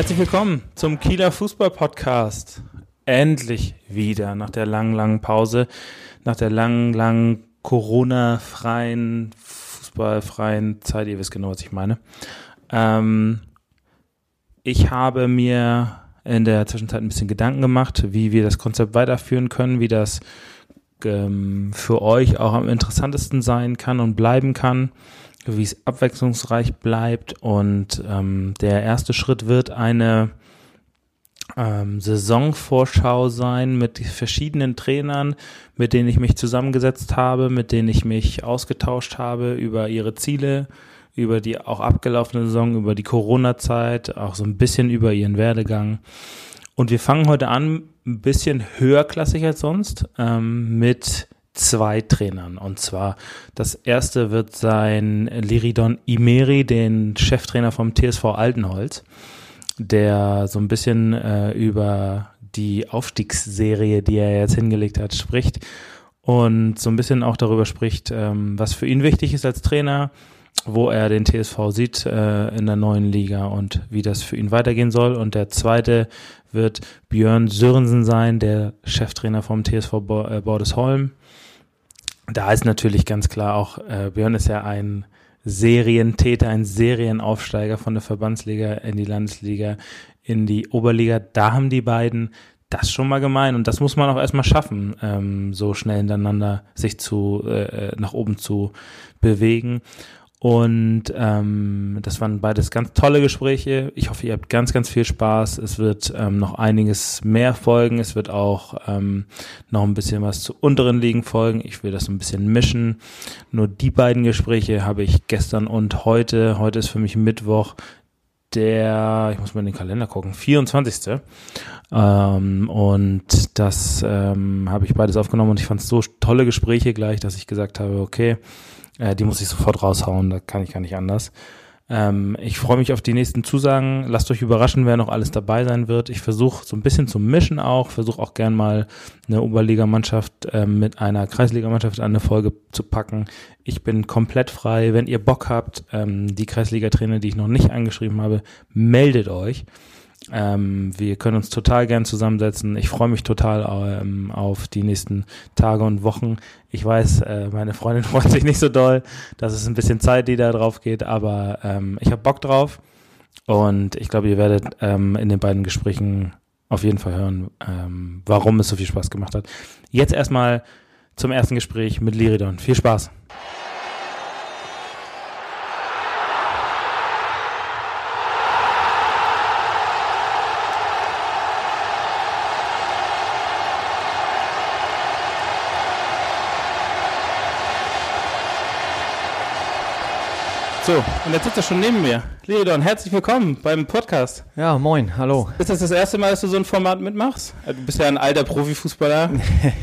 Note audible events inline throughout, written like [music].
Herzlich willkommen zum Kieler Fußball Podcast. Endlich wieder nach der langen, langen Pause, nach der langen, langen Corona-freien, fußballfreien Zeit. Ihr wisst genau, was ich meine. Ähm, ich habe mir in der Zwischenzeit ein bisschen Gedanken gemacht, wie wir das Konzept weiterführen können, wie das ähm, für euch auch am interessantesten sein kann und bleiben kann, wie es abwechslungsreich bleibt. Und ähm, der erste Schritt wird eine ähm, Saisonvorschau sein mit verschiedenen Trainern, mit denen ich mich zusammengesetzt habe, mit denen ich mich ausgetauscht habe über ihre Ziele, über die auch abgelaufene Saison, über die Corona-Zeit, auch so ein bisschen über ihren Werdegang. Und wir fangen heute an, ein bisschen höherklassig als sonst, ähm, mit zwei Trainern. Und zwar das erste wird sein Liridon Imeri, den Cheftrainer vom TSV Altenholz, der so ein bisschen äh, über die Aufstiegsserie, die er jetzt hingelegt hat, spricht und so ein bisschen auch darüber spricht, ähm, was für ihn wichtig ist als Trainer, wo er den TSV sieht äh, in der neuen Liga und wie das für ihn weitergehen soll. Und der zweite wird Björn Sörensen sein, der Cheftrainer vom TSV Bo äh, Bordesholm. Da ist natürlich ganz klar auch, äh, Björn ist ja ein Serientäter, ein Serienaufsteiger von der Verbandsliga in die Landesliga, in die Oberliga. Da haben die beiden das schon mal gemein und das muss man auch erstmal schaffen, ähm, so schnell hintereinander sich zu äh, äh nach oben zu bewegen. Und ähm, das waren beides ganz tolle Gespräche. Ich hoffe, ihr habt ganz, ganz viel Spaß. Es wird ähm, noch einiges mehr folgen. Es wird auch ähm, noch ein bisschen was zu unteren Ligen folgen. Ich will das ein bisschen mischen. Nur die beiden Gespräche habe ich gestern und heute. Heute ist für mich Mittwoch der, ich muss mal in den Kalender gucken, 24. Ähm, und das ähm, habe ich beides aufgenommen und ich fand es so tolle Gespräche gleich, dass ich gesagt habe, okay, äh, die muss ich sofort raushauen, da kann ich gar nicht anders. Ähm, ich freue mich auf die nächsten Zusagen. Lasst euch überraschen, wer noch alles dabei sein wird. Ich versuche so ein bisschen zu mischen auch, versuche auch gern mal eine Oberligamannschaft äh, mit einer Kreisligamannschaft an eine Folge zu packen. Ich bin komplett frei. Wenn ihr Bock habt, ähm, die Kreisliga-Trainer, die ich noch nicht angeschrieben habe, meldet euch. Ähm, wir können uns total gern zusammensetzen. Ich freue mich total ähm, auf die nächsten Tage und Wochen. Ich weiß, äh, meine Freundin [laughs] freut sich nicht so doll. Das ist ein bisschen Zeit, die da drauf geht, aber ähm, ich habe Bock drauf. Und ich glaube, ihr werdet ähm, in den beiden Gesprächen auf jeden Fall hören, ähm, warum es so viel Spaß gemacht hat. Jetzt erstmal zum ersten Gespräch mit Liridon. Viel Spaß. So, und jetzt sitzt er schon neben mir. Leodon, herzlich willkommen beim Podcast. Ja, moin, hallo. Ist das das erste Mal, dass du so ein Format mitmachst? Du bist ja ein alter Profifußballer.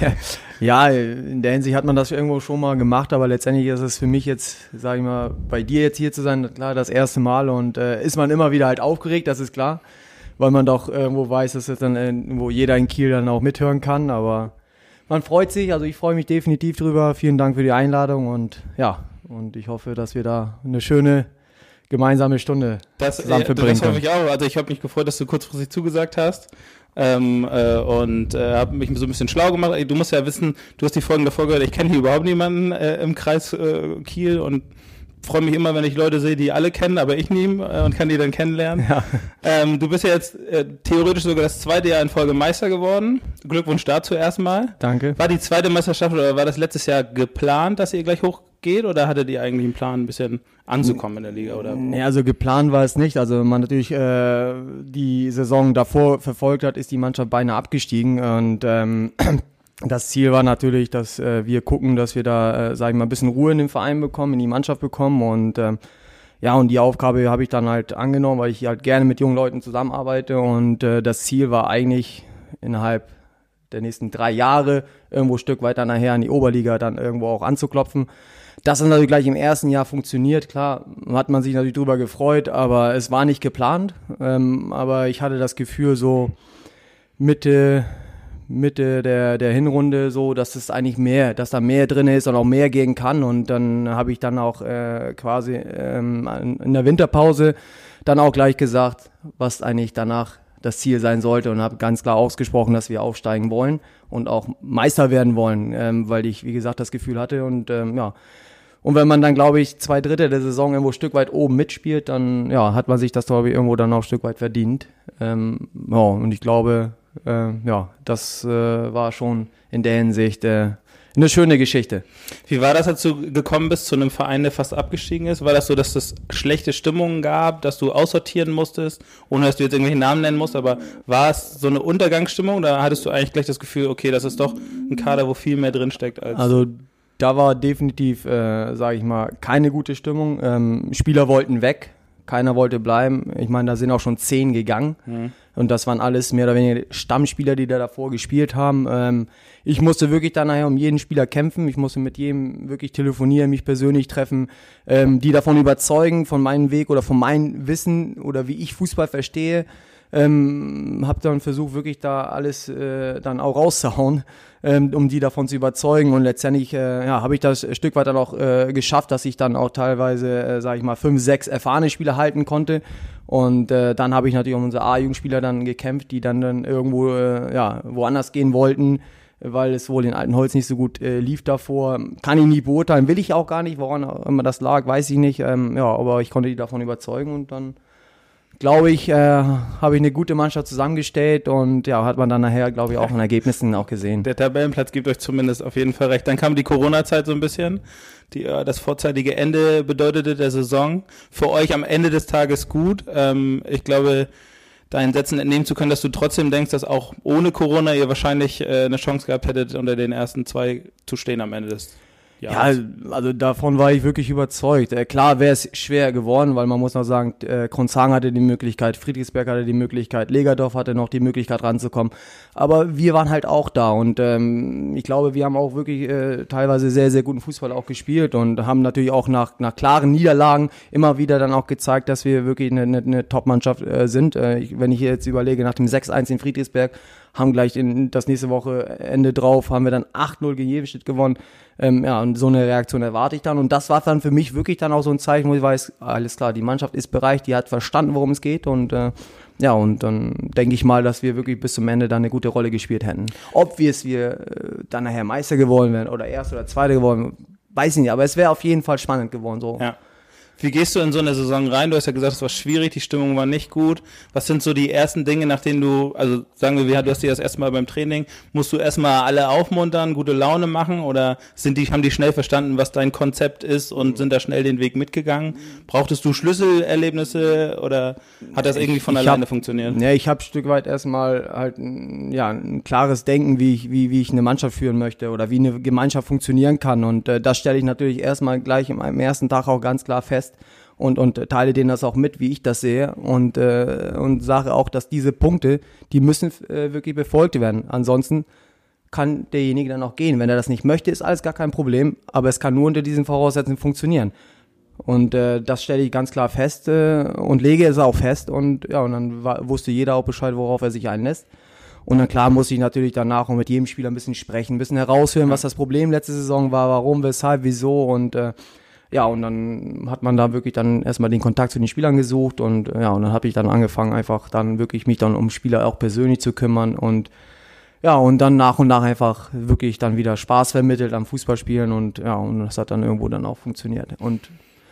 [laughs] ja, in der Hinsicht hat man das irgendwo schon mal gemacht, aber letztendlich ist es für mich jetzt, sage ich mal, bei dir jetzt hier zu sein, klar, das erste Mal und äh, ist man immer wieder halt aufgeregt, das ist klar, weil man doch irgendwo weiß, dass es dann irgendwo jeder in Kiel dann auch mithören kann, aber man freut sich, also ich freue mich definitiv drüber. Vielen Dank für die Einladung und ja, und ich hoffe, dass wir da eine schöne gemeinsame Stunde das, zusammen verbringen das hoffe ich auch. Also ich habe mich gefreut, dass du kurzfristig zugesagt hast. Ähm, äh, und äh, habe mich so ein bisschen schlau gemacht. Du musst ja wissen, du hast die Folgen davor gehört, ich kenne hier überhaupt niemanden äh, im Kreis äh, Kiel und freue mich immer, wenn ich Leute sehe, die alle kennen, aber ich nie äh, und kann die dann kennenlernen. Ja. Ähm, du bist ja jetzt äh, theoretisch sogar das zweite Jahr in Folge Meister geworden. Glückwunsch dazu erstmal. Danke. War die zweite Meisterschaft oder war das letztes Jahr geplant, dass ihr gleich hoch geht oder hattet ihr eigentlich einen Plan, ein bisschen anzukommen in der Liga? Oder? Nee, also geplant war es nicht. Also man natürlich äh, die Saison davor verfolgt hat, ist die Mannschaft beinahe abgestiegen und ähm, [clears throat] das Ziel war natürlich, dass äh, wir gucken, dass wir da, äh, sage ich mal, ein bisschen Ruhe in den Verein bekommen, in die Mannschaft bekommen und ähm, ja, und die Aufgabe habe ich dann halt angenommen, weil ich halt gerne mit jungen Leuten zusammenarbeite und äh, das Ziel war eigentlich innerhalb der nächsten drei Jahre irgendwo ein Stück weiter nachher in die Oberliga dann irgendwo auch anzuklopfen. Das hat natürlich gleich im ersten Jahr funktioniert. Klar, hat man sich natürlich drüber gefreut, aber es war nicht geplant. Ähm, aber ich hatte das Gefühl, so Mitte, Mitte der, der Hinrunde so, dass es eigentlich mehr, dass da mehr drin ist und auch mehr gehen kann. Und dann habe ich dann auch äh, quasi ähm, in der Winterpause dann auch gleich gesagt, was eigentlich danach das Ziel sein sollte und habe ganz klar ausgesprochen, dass wir aufsteigen wollen und auch Meister werden wollen, ähm, weil ich, wie gesagt, das Gefühl hatte und ähm, ja. Und wenn man dann, glaube ich, zwei Drittel der Saison irgendwo ein Stück weit oben mitspielt, dann ja, hat man sich das, glaube ich, irgendwo dann auch ein Stück weit verdient. Ähm, ja, und ich glaube, äh, ja, das äh, war schon in der Hinsicht äh, eine schöne Geschichte. Wie war das, als du gekommen bist zu einem Verein, der fast abgestiegen ist? War das so, dass es schlechte Stimmungen gab, dass du aussortieren musstest, ohne dass du jetzt irgendwelche Namen nennen musst, aber war es so eine Untergangsstimmung oder hattest du eigentlich gleich das Gefühl, okay, das ist doch ein Kader, wo viel mehr drinsteckt als. Also da war definitiv, äh, sage ich mal, keine gute Stimmung. Ähm, Spieler wollten weg, keiner wollte bleiben. Ich meine, da sind auch schon zehn gegangen. Mhm. Und das waren alles mehr oder weniger Stammspieler, die da davor gespielt haben. Ähm, ich musste wirklich dann nachher um jeden Spieler kämpfen. Ich musste mit jedem wirklich telefonieren, mich persönlich treffen, ähm, die davon überzeugen, von meinem Weg oder von meinem Wissen oder wie ich Fußball verstehe. Ähm, habe dann versucht, wirklich da alles äh, dann auch rauszuhauen, ähm, um die davon zu überzeugen. Und letztendlich äh, ja, habe ich das ein Stück weit dann auch äh, geschafft, dass ich dann auch teilweise, äh, sage ich mal, fünf, sechs erfahrene Spieler halten konnte und äh, dann habe ich natürlich um unsere A-Jugendspieler dann gekämpft, die dann, dann irgendwo äh, ja, woanders gehen wollten, weil es wohl in Altenholz nicht so gut äh, lief davor. Kann ich nie beurteilen, will ich auch gar nicht, woran immer das lag, weiß ich nicht. Ähm, ja, aber ich konnte die davon überzeugen und dann glaube ich, äh, habe ich eine gute Mannschaft zusammengestellt und ja, hat man dann nachher, glaube ich, auch in Ergebnissen auch gesehen. Der Tabellenplatz gibt euch zumindest auf jeden Fall recht. Dann kam die Corona-Zeit so ein bisschen, die, äh, das vorzeitige Ende bedeutete der Saison. Für euch am Ende des Tages gut. Ähm, ich glaube, deinen Sätzen entnehmen zu können, dass du trotzdem denkst, dass auch ohne Corona ihr wahrscheinlich äh, eine Chance gehabt hättet, unter den ersten zwei zu stehen am Ende des ja, also davon war ich wirklich überzeugt. Äh, klar wäre es schwer geworden, weil man muss noch sagen, äh, Kronzang hatte die Möglichkeit, Friedrichsberg hatte die Möglichkeit, Legerdorf hatte noch die Möglichkeit ranzukommen. Aber wir waren halt auch da und ähm, ich glaube, wir haben auch wirklich äh, teilweise sehr, sehr guten Fußball auch gespielt und haben natürlich auch nach, nach klaren Niederlagen immer wieder dann auch gezeigt, dass wir wirklich eine, eine, eine Top-Mannschaft äh, sind. Äh, ich, wenn ich jetzt überlege, nach dem 6-1 in Friedrichsberg haben gleich in, das nächste Woche Ende drauf, haben wir dann 8-0 gegen Jevenstedt gewonnen. Ähm, ja, und so eine Reaktion erwarte ich dann. Und das war dann für mich wirklich dann auch so ein Zeichen, wo ich weiß, alles klar, die Mannschaft ist bereit, die hat verstanden, worum es geht. Und äh, ja, und dann denke ich mal, dass wir wirklich bis zum Ende dann eine gute Rolle gespielt hätten. Ob wir es wir äh, dann nachher Meister geworden wären oder erst oder zweite geworden, weiß ich nicht. Aber es wäre auf jeden Fall spannend geworden. So. Ja. Wie gehst du in so eine Saison rein? Du hast ja gesagt, es war schwierig, die Stimmung war nicht gut. Was sind so die ersten Dinge, nach denen du, also sagen wir, du hast dir das erstmal beim Training, musst du erstmal alle aufmuntern, gute Laune machen oder sind die, haben die schnell verstanden, was dein Konzept ist und sind da schnell den Weg mitgegangen? Brauchtest du Schlüsselerlebnisse oder hat das irgendwie von alleine hab, funktioniert? Ja, ich habe ein Stück weit erstmal halt ein, ja, ein klares Denken, wie ich, wie, wie ich eine Mannschaft führen möchte oder wie eine Gemeinschaft funktionieren kann. Und äh, das stelle ich natürlich erstmal gleich im, im ersten Tag auch ganz klar fest fest und, und teile denen das auch mit, wie ich das sehe und, äh, und sage auch, dass diese Punkte, die müssen äh, wirklich befolgt werden. Ansonsten kann derjenige dann auch gehen. Wenn er das nicht möchte, ist alles gar kein Problem, aber es kann nur unter diesen Voraussetzungen funktionieren. Und äh, das stelle ich ganz klar fest äh, und lege es auch fest und ja, und dann war, wusste jeder auch Bescheid, worauf er sich einlässt. Und dann klar muss ich natürlich danach auch mit jedem Spieler ein bisschen sprechen, ein bisschen heraushören, was das Problem letzte Saison war, warum, weshalb, wieso und äh, ja, und dann hat man da wirklich dann erstmal den Kontakt zu den Spielern gesucht und ja, und dann habe ich dann angefangen, einfach dann wirklich mich dann um Spieler auch persönlich zu kümmern und ja, und dann nach und nach einfach wirklich dann wieder Spaß vermittelt am Fußballspielen und ja, und das hat dann irgendwo dann auch funktioniert. Und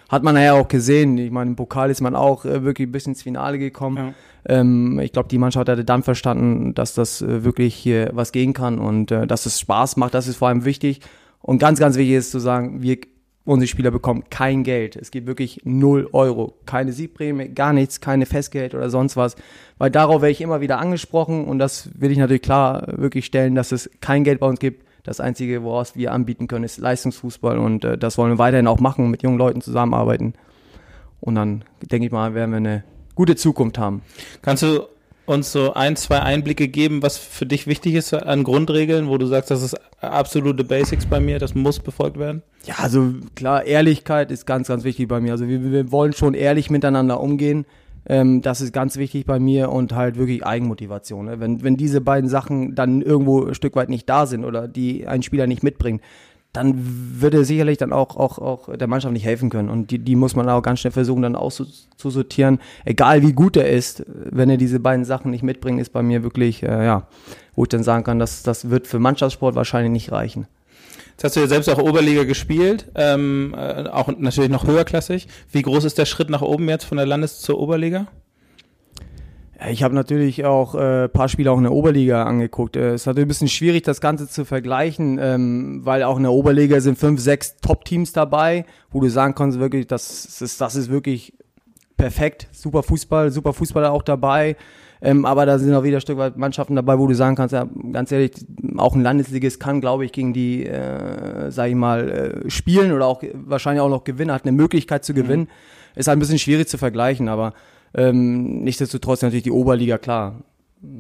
hat man ja auch gesehen, ich meine, im Pokal ist man auch äh, wirklich bis ins Finale gekommen. Ja. Ähm, ich glaube, die Mannschaft hatte dann verstanden, dass das äh, wirklich hier was gehen kann und äh, dass es Spaß macht, das ist vor allem wichtig. Und ganz, ganz wichtig ist zu sagen, wir unsere Spieler bekommen kein Geld. Es gibt wirklich null Euro. Keine Siegprämie, gar nichts, keine Festgeld oder sonst was. Weil darauf werde ich immer wieder angesprochen und das will ich natürlich klar wirklich stellen, dass es kein Geld bei uns gibt. Das Einzige, woraus wir anbieten können, ist Leistungsfußball und äh, das wollen wir weiterhin auch machen, mit jungen Leuten zusammenarbeiten. Und dann denke ich mal, werden wir eine gute Zukunft haben. Kannst du uns so ein, zwei Einblicke geben, was für dich wichtig ist an Grundregeln, wo du sagst, das ist absolute Basics bei mir, das muss befolgt werden? Ja, also klar, Ehrlichkeit ist ganz, ganz wichtig bei mir. Also wir, wir wollen schon ehrlich miteinander umgehen. Ähm, das ist ganz wichtig bei mir und halt wirklich Eigenmotivation. Ne? Wenn, wenn diese beiden Sachen dann irgendwo ein Stück weit nicht da sind oder die ein Spieler nicht mitbringt, dann würde sicherlich dann auch, auch, auch der Mannschaft nicht helfen können. Und die, die muss man auch ganz schnell versuchen, dann auszusortieren. Egal wie gut er ist, wenn er diese beiden Sachen nicht mitbringt, ist bei mir wirklich, äh, ja, wo ich dann sagen kann, dass das wird für Mannschaftssport wahrscheinlich nicht reichen. Jetzt hast du ja selbst auch Oberliga gespielt, ähm, äh, auch natürlich noch höherklassig. Wie groß ist der Schritt nach oben jetzt von der Landes- zur Oberliga? Ich habe natürlich auch äh, paar Spiele auch in der Oberliga angeguckt. Äh, es ist natürlich ein bisschen schwierig, das Ganze zu vergleichen, ähm, weil auch in der Oberliga sind fünf, sechs Top-Teams dabei, wo du sagen kannst, wirklich, das ist, das ist wirklich perfekt. Super Fußball, super Fußballer auch dabei. Ähm, aber da sind auch wieder ein Stück weit Mannschaften dabei, wo du sagen kannst, ja, ganz ehrlich, auch ein Landesligist kann, glaube ich, gegen die, äh, sag ich mal, äh, spielen oder auch wahrscheinlich auch noch gewinnen, hat eine Möglichkeit zu gewinnen. Mhm. Ist halt ein bisschen schwierig zu vergleichen, aber ähm, nichtsdestotrotz natürlich die Oberliga, klar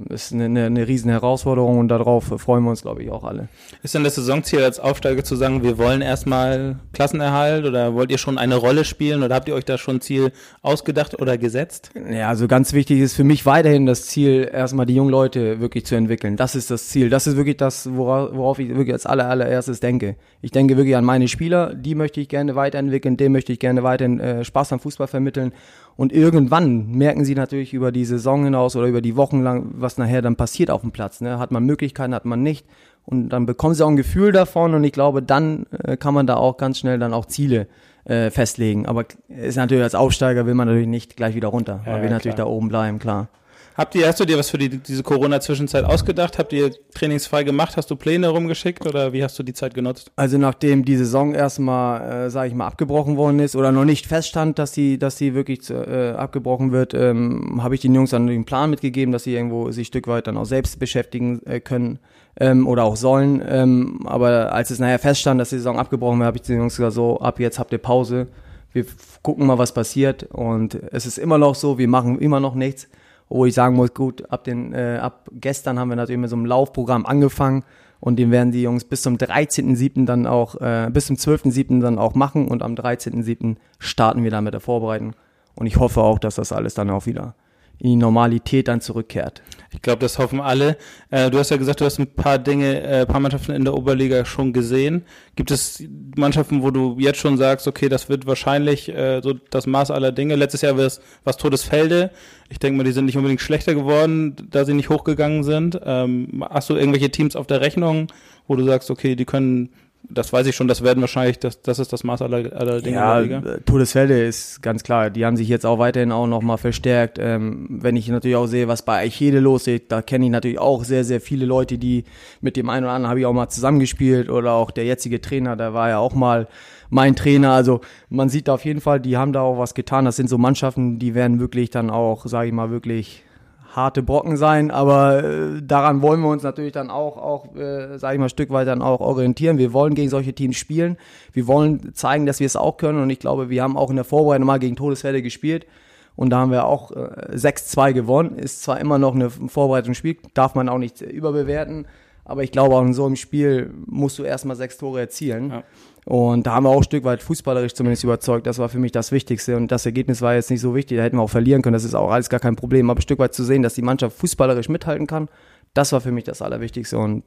ist eine, eine, eine riesen Herausforderung und darauf freuen wir uns, glaube ich, auch alle. Ist denn das Saisonziel als Aufsteiger zu sagen, wir wollen erstmal Klassenerhalt oder wollt ihr schon eine Rolle spielen oder habt ihr euch da schon ein Ziel ausgedacht oder gesetzt? Ja, also ganz wichtig ist für mich weiterhin das Ziel, erstmal die jungen Leute wirklich zu entwickeln. Das ist das Ziel. Das ist wirklich das, worauf, ich wirklich als aller, allererstes denke. Ich denke wirklich an meine Spieler, die möchte ich gerne weiterentwickeln, dem möchte ich gerne weiterhin äh, Spaß am Fußball vermitteln und irgendwann merken sie natürlich über die Saison hinaus oder über die Wochen lang, was nachher dann passiert auf dem Platz. Ne? Hat man Möglichkeiten, hat man nicht. Und dann bekommen sie auch ein Gefühl davon und ich glaube, dann äh, kann man da auch ganz schnell dann auch Ziele äh, festlegen. Aber ist natürlich als Aufsteiger will man natürlich nicht gleich wieder runter. Ja, man will ja, natürlich da oben bleiben, klar. Habt ihr, hast du dir was für die, diese Corona-Zwischenzeit ausgedacht? Habt ihr trainingsfrei gemacht? Hast du Pläne rumgeschickt oder wie hast du die Zeit genutzt? Also nachdem die Saison erstmal, äh, sage ich mal, abgebrochen worden ist oder noch nicht feststand, dass sie, dass sie wirklich äh, abgebrochen wird, ähm, habe ich den Jungs dann den Plan mitgegeben, dass sie irgendwo sich ein Stück weit dann auch selbst beschäftigen äh, können ähm, oder auch sollen. Ähm, aber als es nachher feststand, dass die Saison abgebrochen wird, habe ich den Jungs gesagt, so ab jetzt habt ihr Pause. Wir gucken mal, was passiert. Und es ist immer noch so, wir machen immer noch nichts wo ich sagen muss, gut, ab, den, äh, ab gestern haben wir natürlich mit so einem Laufprogramm angefangen und den werden die Jungs bis zum 13.7. dann auch, äh, bis zum 12.7. dann auch machen und am 13.7. starten wir dann mit der Vorbereitung. Und ich hoffe auch, dass das alles dann auch wieder in die Normalität dann zurückkehrt. Ich glaube, das hoffen alle. Äh, du hast ja gesagt, du hast ein paar Dinge, äh, paar Mannschaften in der Oberliga schon gesehen. Gibt es Mannschaften, wo du jetzt schon sagst, okay, das wird wahrscheinlich äh, so das Maß aller Dinge. Letztes Jahr war es Todesfelde. Ich denke mal, die sind nicht unbedingt schlechter geworden, da sie nicht hochgegangen sind. Ähm, hast du irgendwelche Teams auf der Rechnung, wo du sagst, okay, die können das weiß ich schon, das werden wahrscheinlich, das, das ist das Maß aller, aller Dinge ja. Todesfälle ist ganz klar. Die haben sich jetzt auch weiterhin auch nochmal verstärkt. Ähm, wenn ich natürlich auch sehe, was bei Eichede los ist, da kenne ich natürlich auch sehr, sehr viele Leute, die mit dem einen oder anderen habe ich auch mal zusammengespielt oder auch der jetzige Trainer, der war ja auch mal mein Trainer. Also man sieht da auf jeden Fall, die haben da auch was getan. Das sind so Mannschaften, die werden wirklich dann auch, sage ich mal, wirklich harte Brocken sein, aber äh, daran wollen wir uns natürlich dann auch, auch äh, sage ich mal, ein Stück weit dann auch orientieren. Wir wollen gegen solche Teams spielen. Wir wollen zeigen, dass wir es auch können und ich glaube, wir haben auch in der Vorbereitung mal gegen Todesfälle gespielt und da haben wir auch äh, 6-2 gewonnen. Ist zwar immer noch eine Vorbereitungsspiel, darf man auch nicht überbewerten, aber ich glaube, auch in so einem Spiel musst du erstmal sechs Tore erzielen. Ja. Und da haben wir auch ein Stück weit fußballerisch zumindest überzeugt. Das war für mich das Wichtigste. Und das Ergebnis war jetzt nicht so wichtig. Da hätten wir auch verlieren können. Das ist auch alles gar kein Problem. Aber ein Stück weit zu sehen, dass die Mannschaft fußballerisch mithalten kann, das war für mich das Allerwichtigste. Und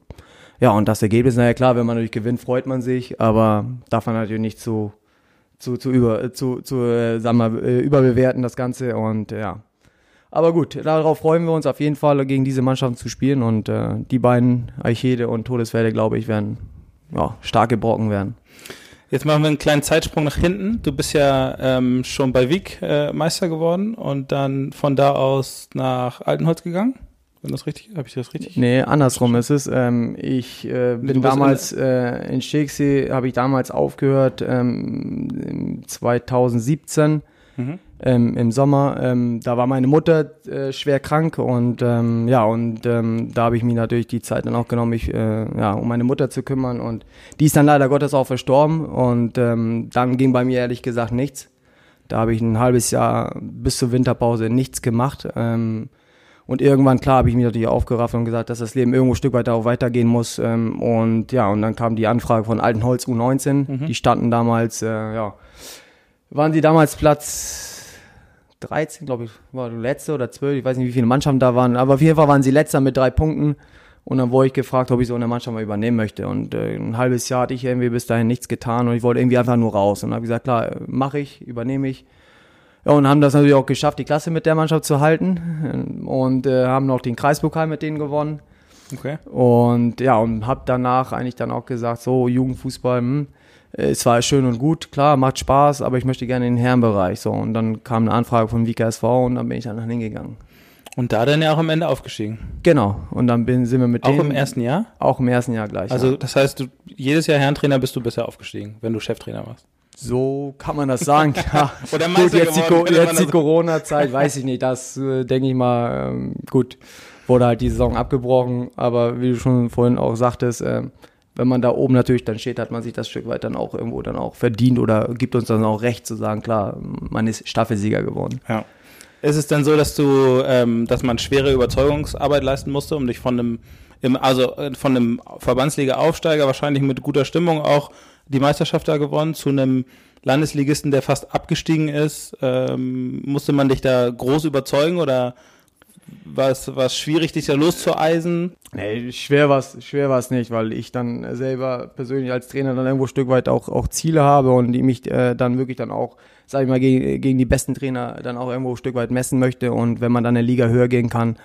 ja, und das Ergebnis, naja klar, wenn man natürlich gewinnt, freut man sich. Aber darf man natürlich nicht zu, zu, zu, über, zu, zu äh, sagen wir, äh, überbewerten, das Ganze. Und ja. Aber gut, darauf freuen wir uns auf jeden Fall, gegen diese Mannschaften zu spielen. Und äh, die beiden, Eichede und Todesfelde, glaube ich, werden ja, starke Brocken werden. Jetzt machen wir einen kleinen Zeitsprung nach hinten. Du bist ja ähm, schon bei Wieg äh, Meister geworden und dann von da aus nach Altenholz gegangen. Wenn das richtig, habe ich das richtig? Nee, andersrum ist es. Ähm, ich äh, bin damals in, äh, in Stegsee, habe ich damals aufgehört, ähm, 2017 mhm. Ähm, im Sommer. Ähm, da war meine Mutter äh, schwer krank und ähm, ja, und ähm, da habe ich mich natürlich die Zeit dann auch genommen, mich äh, ja, um meine Mutter zu kümmern. Und die ist dann leider Gottes auch verstorben und ähm, dann ging bei mir ehrlich gesagt nichts. Da habe ich ein halbes Jahr bis zur Winterpause nichts gemacht. Ähm, und irgendwann, klar, habe ich mich natürlich aufgerafft und gesagt, dass das Leben irgendwo ein Stück weit auch weitergehen muss. Ähm, und ja, und dann kam die Anfrage von Altenholz U19. Mhm. Die standen damals, äh, ja, waren sie damals Platz 13, glaube ich, war letzte oder 12, ich weiß nicht, wie viele Mannschaften da waren, aber auf jeden Fall waren sie letzter mit drei Punkten. Und dann wurde ich gefragt, ob ich so eine Mannschaft mal übernehmen möchte. Und äh, ein halbes Jahr hatte ich irgendwie bis dahin nichts getan und ich wollte irgendwie einfach nur raus. Und habe gesagt, klar, mache ich, übernehme ich. Ja, und haben das natürlich auch geschafft, die Klasse mit der Mannschaft zu halten. Und äh, haben noch den Kreispokal mit denen gewonnen. Okay. Und ja, und habe danach eigentlich dann auch gesagt, so Jugendfußball, hm, es war schön und gut, klar, macht Spaß, aber ich möchte gerne in den Herrenbereich. So, und dann kam eine Anfrage von WKSV und dann bin ich dann hingegangen. Und da dann ja auch am Ende aufgestiegen. Genau. Und dann bin, sind wir mit Auch im ersten Jahr? Auch im ersten Jahr gleich. Also, ja. das heißt, du, jedes Jahr Herrentrainer bist du bisher aufgestiegen, wenn du Cheftrainer warst. So kann man das sagen. [laughs] Ja. Oder gut, jetzt geworden, die, jetzt die Corona-Zeit, weiß ich nicht. Das äh, denke ich mal, ähm, gut, wurde halt die Saison abgebrochen. Aber wie du schon vorhin auch sagtest, äh, wenn man da oben natürlich dann steht, hat man sich das Stück weit dann auch irgendwo dann auch verdient oder gibt uns dann auch recht zu sagen, klar, man ist Staffelsieger geworden. Ja. Ist es denn so, dass du, ähm, dass man schwere Überzeugungsarbeit leisten musste, um dich von einem, im, also äh, von einem Verbandsliga-Aufsteiger wahrscheinlich mit guter Stimmung auch die Meisterschaft da gewonnen, zu einem Landesligisten, der fast abgestiegen ist? Ähm, musste man dich da groß überzeugen oder war es, schwierig, dich da loszueisen? Nee, schwer war es schwer war's nicht, weil ich dann selber persönlich als Trainer dann irgendwo ein Stück weit auch, auch Ziele habe und die mich äh, dann wirklich dann auch, sag ich mal, gegen, gegen die besten Trainer dann auch irgendwo ein Stück weit messen möchte und wenn man dann eine Liga höher gehen kann,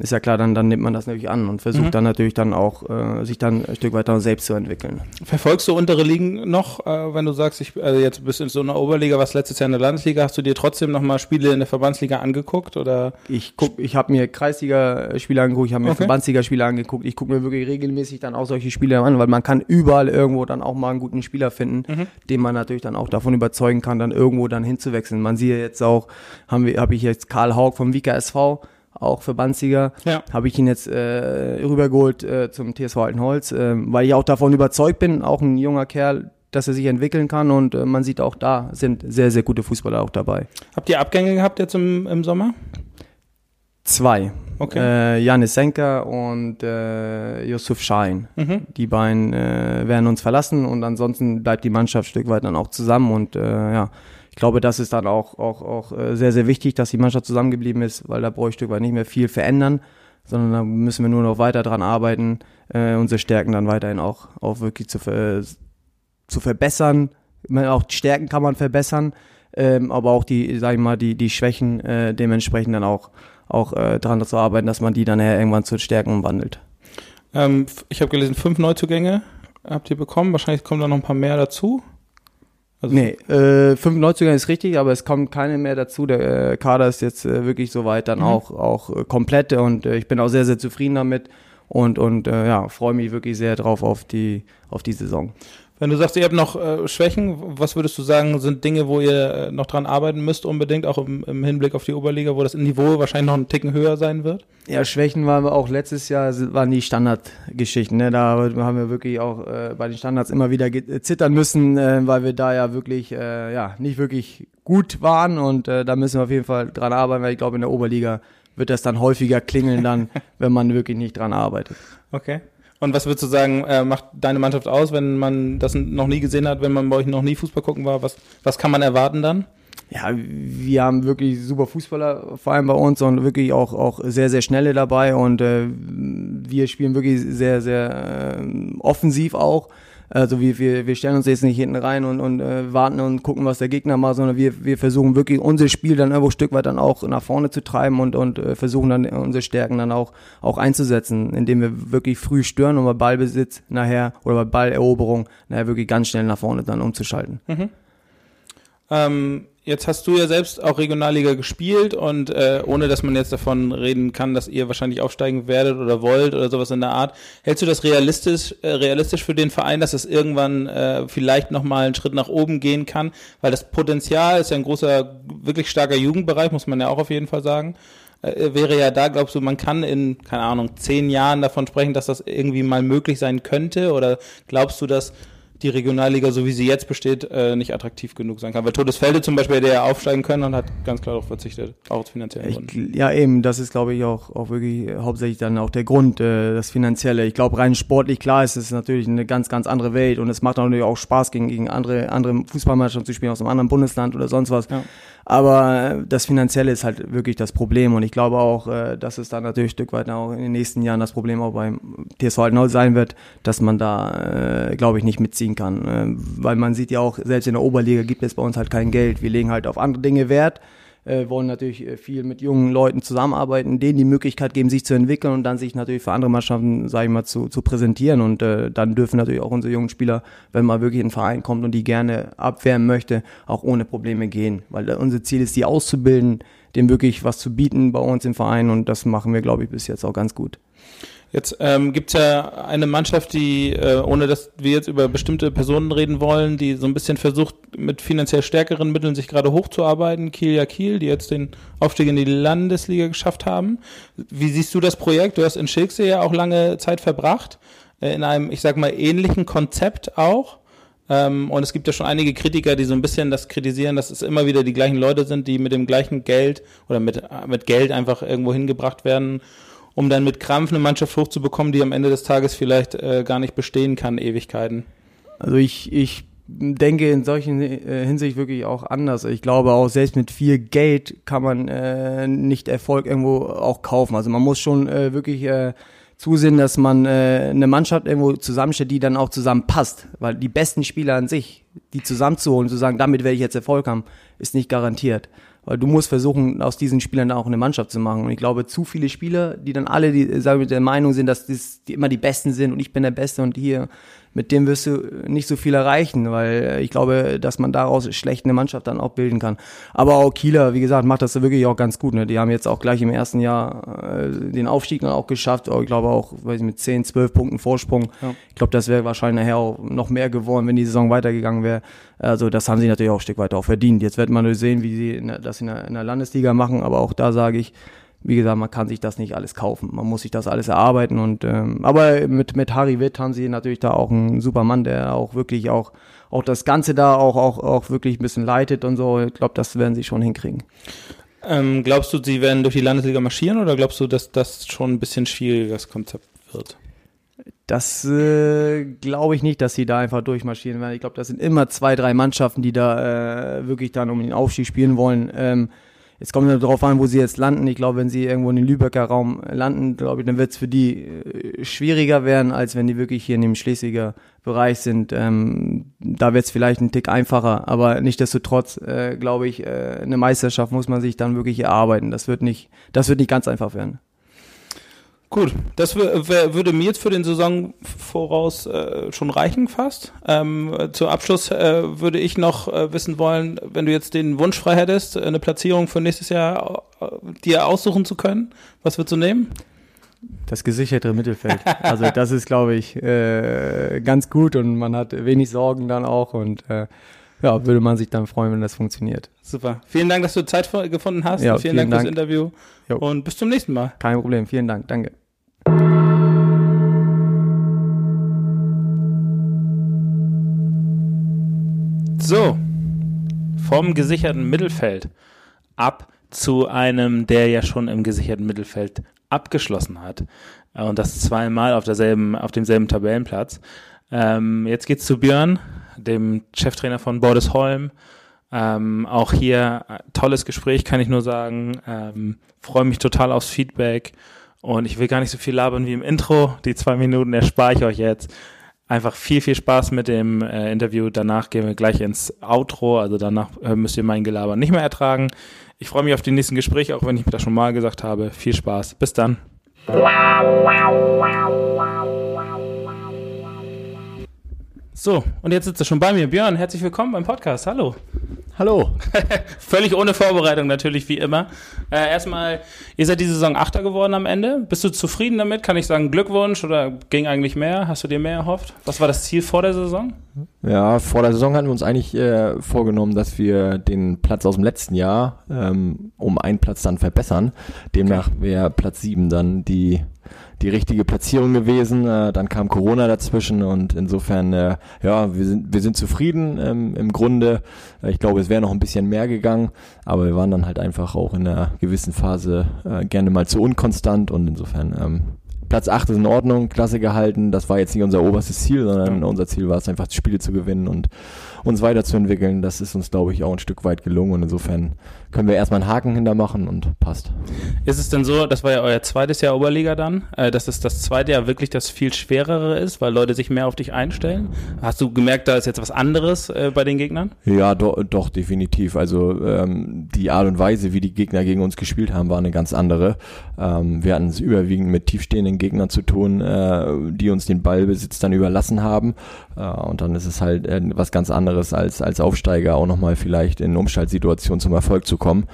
ist ja klar, dann, dann nimmt man das natürlich an und versucht mhm. dann natürlich dann auch, äh, sich dann ein Stück weiter selbst zu entwickeln. Verfolgst du untere Ligen noch, äh, wenn du sagst, ich, also jetzt bist du in so einer Oberliga, was letztes Jahr in der Landesliga, hast du dir trotzdem nochmal Spiele in der Verbandsliga angeguckt oder? Ich guck, ich habe mir Kreisliga-Spiele angeguckt, ich habe mir okay. Verbandsliga-Spiele angeguckt, ich gucke mir wirklich regelmäßig dann auch solche Spiele an, weil man kann überall irgendwo dann auch mal einen guten Spieler finden, mhm. den man natürlich dann auch davon überzeugen kann, dann irgendwo dann hinzuwechseln. Man sieht jetzt auch, haben wir, habe ich jetzt Karl Haug vom Vika SV, auch Verbandssieger, ja. habe ich ihn jetzt äh, rübergeholt äh, zum TSV Altenholz, äh, weil ich auch davon überzeugt bin, auch ein junger Kerl, dass er sich entwickeln kann und äh, man sieht auch da sind sehr, sehr gute Fußballer auch dabei. Habt ihr Abgänge gehabt jetzt im, im Sommer? Zwei. Okay. Äh, Janis Senker und äh, Yusuf Schein. Mhm. Die beiden äh, werden uns verlassen und ansonsten bleibt die Mannschaft ein Stück weit dann auch zusammen und äh, ja, glaube, das ist dann auch, auch, auch äh, sehr, sehr wichtig, dass die Mannschaft zusammengeblieben ist, weil da brauche ich Stück weit nicht mehr viel verändern, sondern da müssen wir nur noch weiter dran arbeiten, äh, unsere Stärken dann weiterhin auch, auch wirklich zu, äh, zu verbessern. Auch die Stärken kann man verbessern, ähm, aber auch die, sag ich mal, die, die Schwächen äh, dementsprechend dann auch, auch äh, daran zu arbeiten, dass man die dann irgendwann zu Stärken umwandelt. Ähm, ich habe gelesen, fünf Neuzugänge habt ihr bekommen. Wahrscheinlich kommen da noch ein paar mehr dazu. Also nee, äh, 95er ist richtig, aber es kommt keine mehr dazu. Der äh, Kader ist jetzt äh, wirklich soweit dann mhm. auch, auch äh, komplett und äh, ich bin auch sehr, sehr zufrieden damit und, und äh, ja, freue mich wirklich sehr drauf auf die, auf die Saison. Wenn du sagst, ihr habt noch äh, Schwächen, was würdest du sagen, sind Dinge, wo ihr äh, noch dran arbeiten müsst, unbedingt, auch im, im, Hinblick auf die Oberliga, wo das Niveau wahrscheinlich noch einen Ticken höher sein wird? Ja, Schwächen waren wir auch letztes Jahr, waren die Standardgeschichten. Ne? Da haben wir wirklich auch äh, bei den Standards immer wieder zittern müssen, äh, weil wir da ja wirklich, äh, ja, nicht wirklich gut waren und äh, da müssen wir auf jeden Fall dran arbeiten, weil ich glaube, in der Oberliga wird das dann häufiger klingeln dann, [laughs] wenn man wirklich nicht dran arbeitet. Okay. Und was würdest du sagen, äh, macht deine Mannschaft aus, wenn man das noch nie gesehen hat, wenn man bei euch noch nie Fußball gucken war? Was, was kann man erwarten dann? Ja, wir haben wirklich super Fußballer, vor allem bei uns und wirklich auch, auch sehr, sehr schnelle dabei und äh, wir spielen wirklich sehr, sehr äh, offensiv auch. Also wir, wir, wir stellen uns jetzt nicht hinten rein und, und äh, warten und gucken, was der Gegner macht, sondern wir, wir versuchen wirklich unser Spiel dann irgendwo ein Stück weit dann auch nach vorne zu treiben und, und äh, versuchen dann unsere Stärken dann auch, auch einzusetzen, indem wir wirklich früh stören und bei Ballbesitz nachher oder bei Balleroberung nachher wirklich ganz schnell nach vorne dann umzuschalten. Mhm. Ähm, Jetzt hast du ja selbst auch Regionalliga gespielt und äh, ohne dass man jetzt davon reden kann, dass ihr wahrscheinlich aufsteigen werdet oder wollt oder sowas in der Art, hältst du das realistisch, äh, realistisch für den Verein, dass es irgendwann äh, vielleicht nochmal einen Schritt nach oben gehen kann? Weil das Potenzial ist ja ein großer, wirklich starker Jugendbereich, muss man ja auch auf jeden Fall sagen. Äh, wäre ja da, glaubst du, man kann in, keine Ahnung, zehn Jahren davon sprechen, dass das irgendwie mal möglich sein könnte? Oder glaubst du, dass die Regionalliga, so wie sie jetzt besteht, äh, nicht attraktiv genug sein kann. Weil Todesfelde zum Beispiel, der ja aufsteigen können und hat ganz klar darauf verzichtet, auch aus finanziellen Gründen. Ja, eben, das ist, glaube ich, auch, auch wirklich hauptsächlich dann auch der Grund, äh, das Finanzielle. Ich glaube, rein sportlich, klar ist es natürlich eine ganz, ganz andere Welt und es macht natürlich auch Spaß, gegen, gegen andere, andere Fußballmannschaften zu spielen aus einem anderen Bundesland oder sonst was. Ja. Aber das Finanzielle ist halt wirklich das Problem und ich glaube auch, äh, dass es dann natürlich ein Stück weit auch in den nächsten Jahren das Problem auch beim TSV neu sein wird, dass man da, äh, glaube ich, nicht mitziehen kann. Äh, weil man sieht ja auch, selbst in der Oberliga gibt es bei uns halt kein Geld. Wir legen halt auf andere Dinge Wert äh, wollen natürlich äh, viel mit jungen Leuten zusammenarbeiten, denen die Möglichkeit geben, sich zu entwickeln und dann sich natürlich für andere Mannschaften, sage ich mal, zu, zu präsentieren. Und äh, dann dürfen natürlich auch unsere jungen Spieler, wenn mal wirklich ein Verein kommt und die gerne abwehren möchte, auch ohne Probleme gehen. Weil unser Ziel ist, die auszubilden, dem wirklich was zu bieten bei uns im Verein und das machen wir, glaube ich, bis jetzt auch ganz gut. Jetzt ähm, gibt es ja eine Mannschaft, die, äh, ohne dass wir jetzt über bestimmte Personen reden wollen, die so ein bisschen versucht, mit finanziell stärkeren Mitteln sich gerade hochzuarbeiten. Kiel ja Kiel, die jetzt den Aufstieg in die Landesliga geschafft haben. Wie siehst du das Projekt? Du hast in Schilksee ja auch lange Zeit verbracht, äh, in einem, ich sag mal, ähnlichen Konzept auch. Ähm, und es gibt ja schon einige Kritiker, die so ein bisschen das kritisieren, dass es immer wieder die gleichen Leute sind, die mit dem gleichen Geld oder mit, mit Geld einfach irgendwo hingebracht werden um dann mit Krampf eine Mannschaft hochzubekommen, die am Ende des Tages vielleicht äh, gar nicht bestehen kann, Ewigkeiten? Also ich, ich denke in solchen äh, Hinsicht wirklich auch anders. Ich glaube auch selbst mit viel Geld kann man äh, nicht Erfolg irgendwo auch kaufen. Also man muss schon äh, wirklich äh, zusehen, dass man äh, eine Mannschaft irgendwo zusammenstellt, die dann auch zusammenpasst. Weil die besten Spieler an sich, die zusammenzuholen, zu sagen, damit werde ich jetzt Erfolg haben, ist nicht garantiert weil du musst versuchen, aus diesen Spielern auch eine Mannschaft zu machen. Und ich glaube, zu viele Spieler, die dann alle die, sagen wir, der Meinung sind, dass das die immer die Besten sind und ich bin der Beste und hier mit dem wirst du nicht so viel erreichen, weil ich glaube, dass man daraus schlecht eine Mannschaft dann auch bilden kann. Aber auch Kieler, wie gesagt, macht das wirklich auch ganz gut. Ne? Die haben jetzt auch gleich im ersten Jahr äh, den Aufstieg dann auch geschafft. Ich glaube auch weiß ich, mit 10, 12 Punkten Vorsprung. Ja. Ich glaube, das wäre wahrscheinlich nachher auch noch mehr geworden, wenn die Saison weitergegangen wäre. Also das haben sie natürlich auch ein Stück weit auch verdient. Jetzt wird man nur sehen, wie sie das in der, in der Landesliga machen. Aber auch da sage ich, wie gesagt, man kann sich das nicht alles kaufen. Man muss sich das alles erarbeiten. Und ähm, aber mit mit Harry Witt haben sie natürlich da auch einen super Mann, der auch wirklich auch auch das Ganze da auch auch auch wirklich ein bisschen leitet und so. Ich glaube, das werden sie schon hinkriegen. Ähm, glaubst du, sie werden durch die Landesliga marschieren oder glaubst du, dass das schon ein bisschen schwieriges Konzept wird? Das äh, glaube ich nicht, dass sie da einfach durchmarschieren werden. Ich glaube, das sind immer zwei, drei Mannschaften, die da äh, wirklich dann um den Aufstieg spielen wollen. Ähm, Jetzt kommt es darauf an, wo sie jetzt landen. Ich glaube, wenn sie irgendwo in den Lübecker Raum landen, glaube ich, dann wird es für die äh, schwieriger werden, als wenn die wirklich hier in dem Schleswiger Bereich sind. Ähm, da wird es vielleicht ein Tick einfacher, aber nichtsdestotrotz, äh, glaube ich, äh, eine Meisterschaft muss man sich dann wirklich erarbeiten. Das wird nicht, das wird nicht ganz einfach werden. Gut, das würde mir jetzt für den Saison voraus äh, schon reichen fast. Ähm, zu Abschluss äh, würde ich noch äh, wissen wollen, wenn du jetzt den Wunsch frei hättest, eine Platzierung für nächstes Jahr äh, dir aussuchen zu können, was würdest du nehmen? Das gesicherte Mittelfeld. [laughs] Also das ist, glaube ich, äh, ganz gut und man hat wenig Sorgen dann auch und äh, ja, würde man sich dann freuen, wenn das funktioniert. Super. Vielen Dank, dass du Zeit gefunden hast. Ja, vielen, vielen Dank, Dank fürs Interview. Jo. Und bis zum nächsten Mal. Kein Problem. Vielen Dank. Danke. So, vom gesicherten Mittelfeld ab zu einem, der ja schon im gesicherten Mittelfeld abgeschlossen hat. Und das zweimal auf derselben, auf demselben Tabellenplatz. Ähm, jetzt geht's zu Björn dem Cheftrainer von Bordesholm. Ähm, auch hier äh, tolles Gespräch, kann ich nur sagen. Ähm, Freue mich total aufs Feedback. Und ich will gar nicht so viel labern wie im Intro. Die zwei Minuten erspare ich euch jetzt. Einfach viel, viel Spaß mit dem äh, Interview. Danach gehen wir gleich ins Outro. Also danach äh, müsst ihr mein Gelaber nicht mehr ertragen. Ich freue mich auf die nächsten Gespräche, auch wenn ich das schon mal gesagt habe. Viel Spaß. Bis dann. So, und jetzt sitzt er schon bei mir. Björn, herzlich willkommen beim Podcast. Hallo. Hallo. [laughs] Völlig ohne Vorbereitung natürlich, wie immer. Äh, erstmal, ihr seid diese Saison Achter geworden am Ende. Bist du zufrieden damit? Kann ich sagen Glückwunsch oder ging eigentlich mehr? Hast du dir mehr erhofft? Was war das Ziel vor der Saison? Ja, vor der Saison hatten wir uns eigentlich äh, vorgenommen, dass wir den Platz aus dem letzten Jahr ähm, um einen Platz dann verbessern. Demnach wäre Platz sieben dann die die richtige Platzierung gewesen. Äh, dann kam Corona dazwischen und insofern, äh, ja, wir sind, wir sind zufrieden ähm, im Grunde. Äh, ich glaube, es wäre noch ein bisschen mehr gegangen, aber wir waren dann halt einfach auch in einer gewissen Phase äh, gerne mal zu unkonstant und insofern ähm, Platz 8 ist in Ordnung, klasse gehalten. Das war jetzt nicht unser oberstes Ziel, sondern unser Ziel war es einfach, Spiele zu gewinnen und uns weiterzuentwickeln. Das ist uns, glaube ich, auch ein Stück weit gelungen und insofern können wir erstmal einen Haken hintermachen und passt. Ist es denn so, das war ja euer zweites Jahr Oberliga dann, äh, dass es das zweite Jahr wirklich das viel schwerere ist, weil Leute sich mehr auf dich einstellen? Hast du gemerkt, da ist jetzt was anderes äh, bei den Gegnern? Ja, do, doch, definitiv. Also ähm, die Art und Weise, wie die Gegner gegen uns gespielt haben, war eine ganz andere. Ähm, wir hatten es überwiegend mit tiefstehenden Gegnern zu tun, äh, die uns den Ballbesitz dann überlassen haben. Äh, und dann ist es halt äh, was ganz anderes als, als Aufsteiger auch nochmal vielleicht in Umschaltsituationen zum Erfolg zu kommen.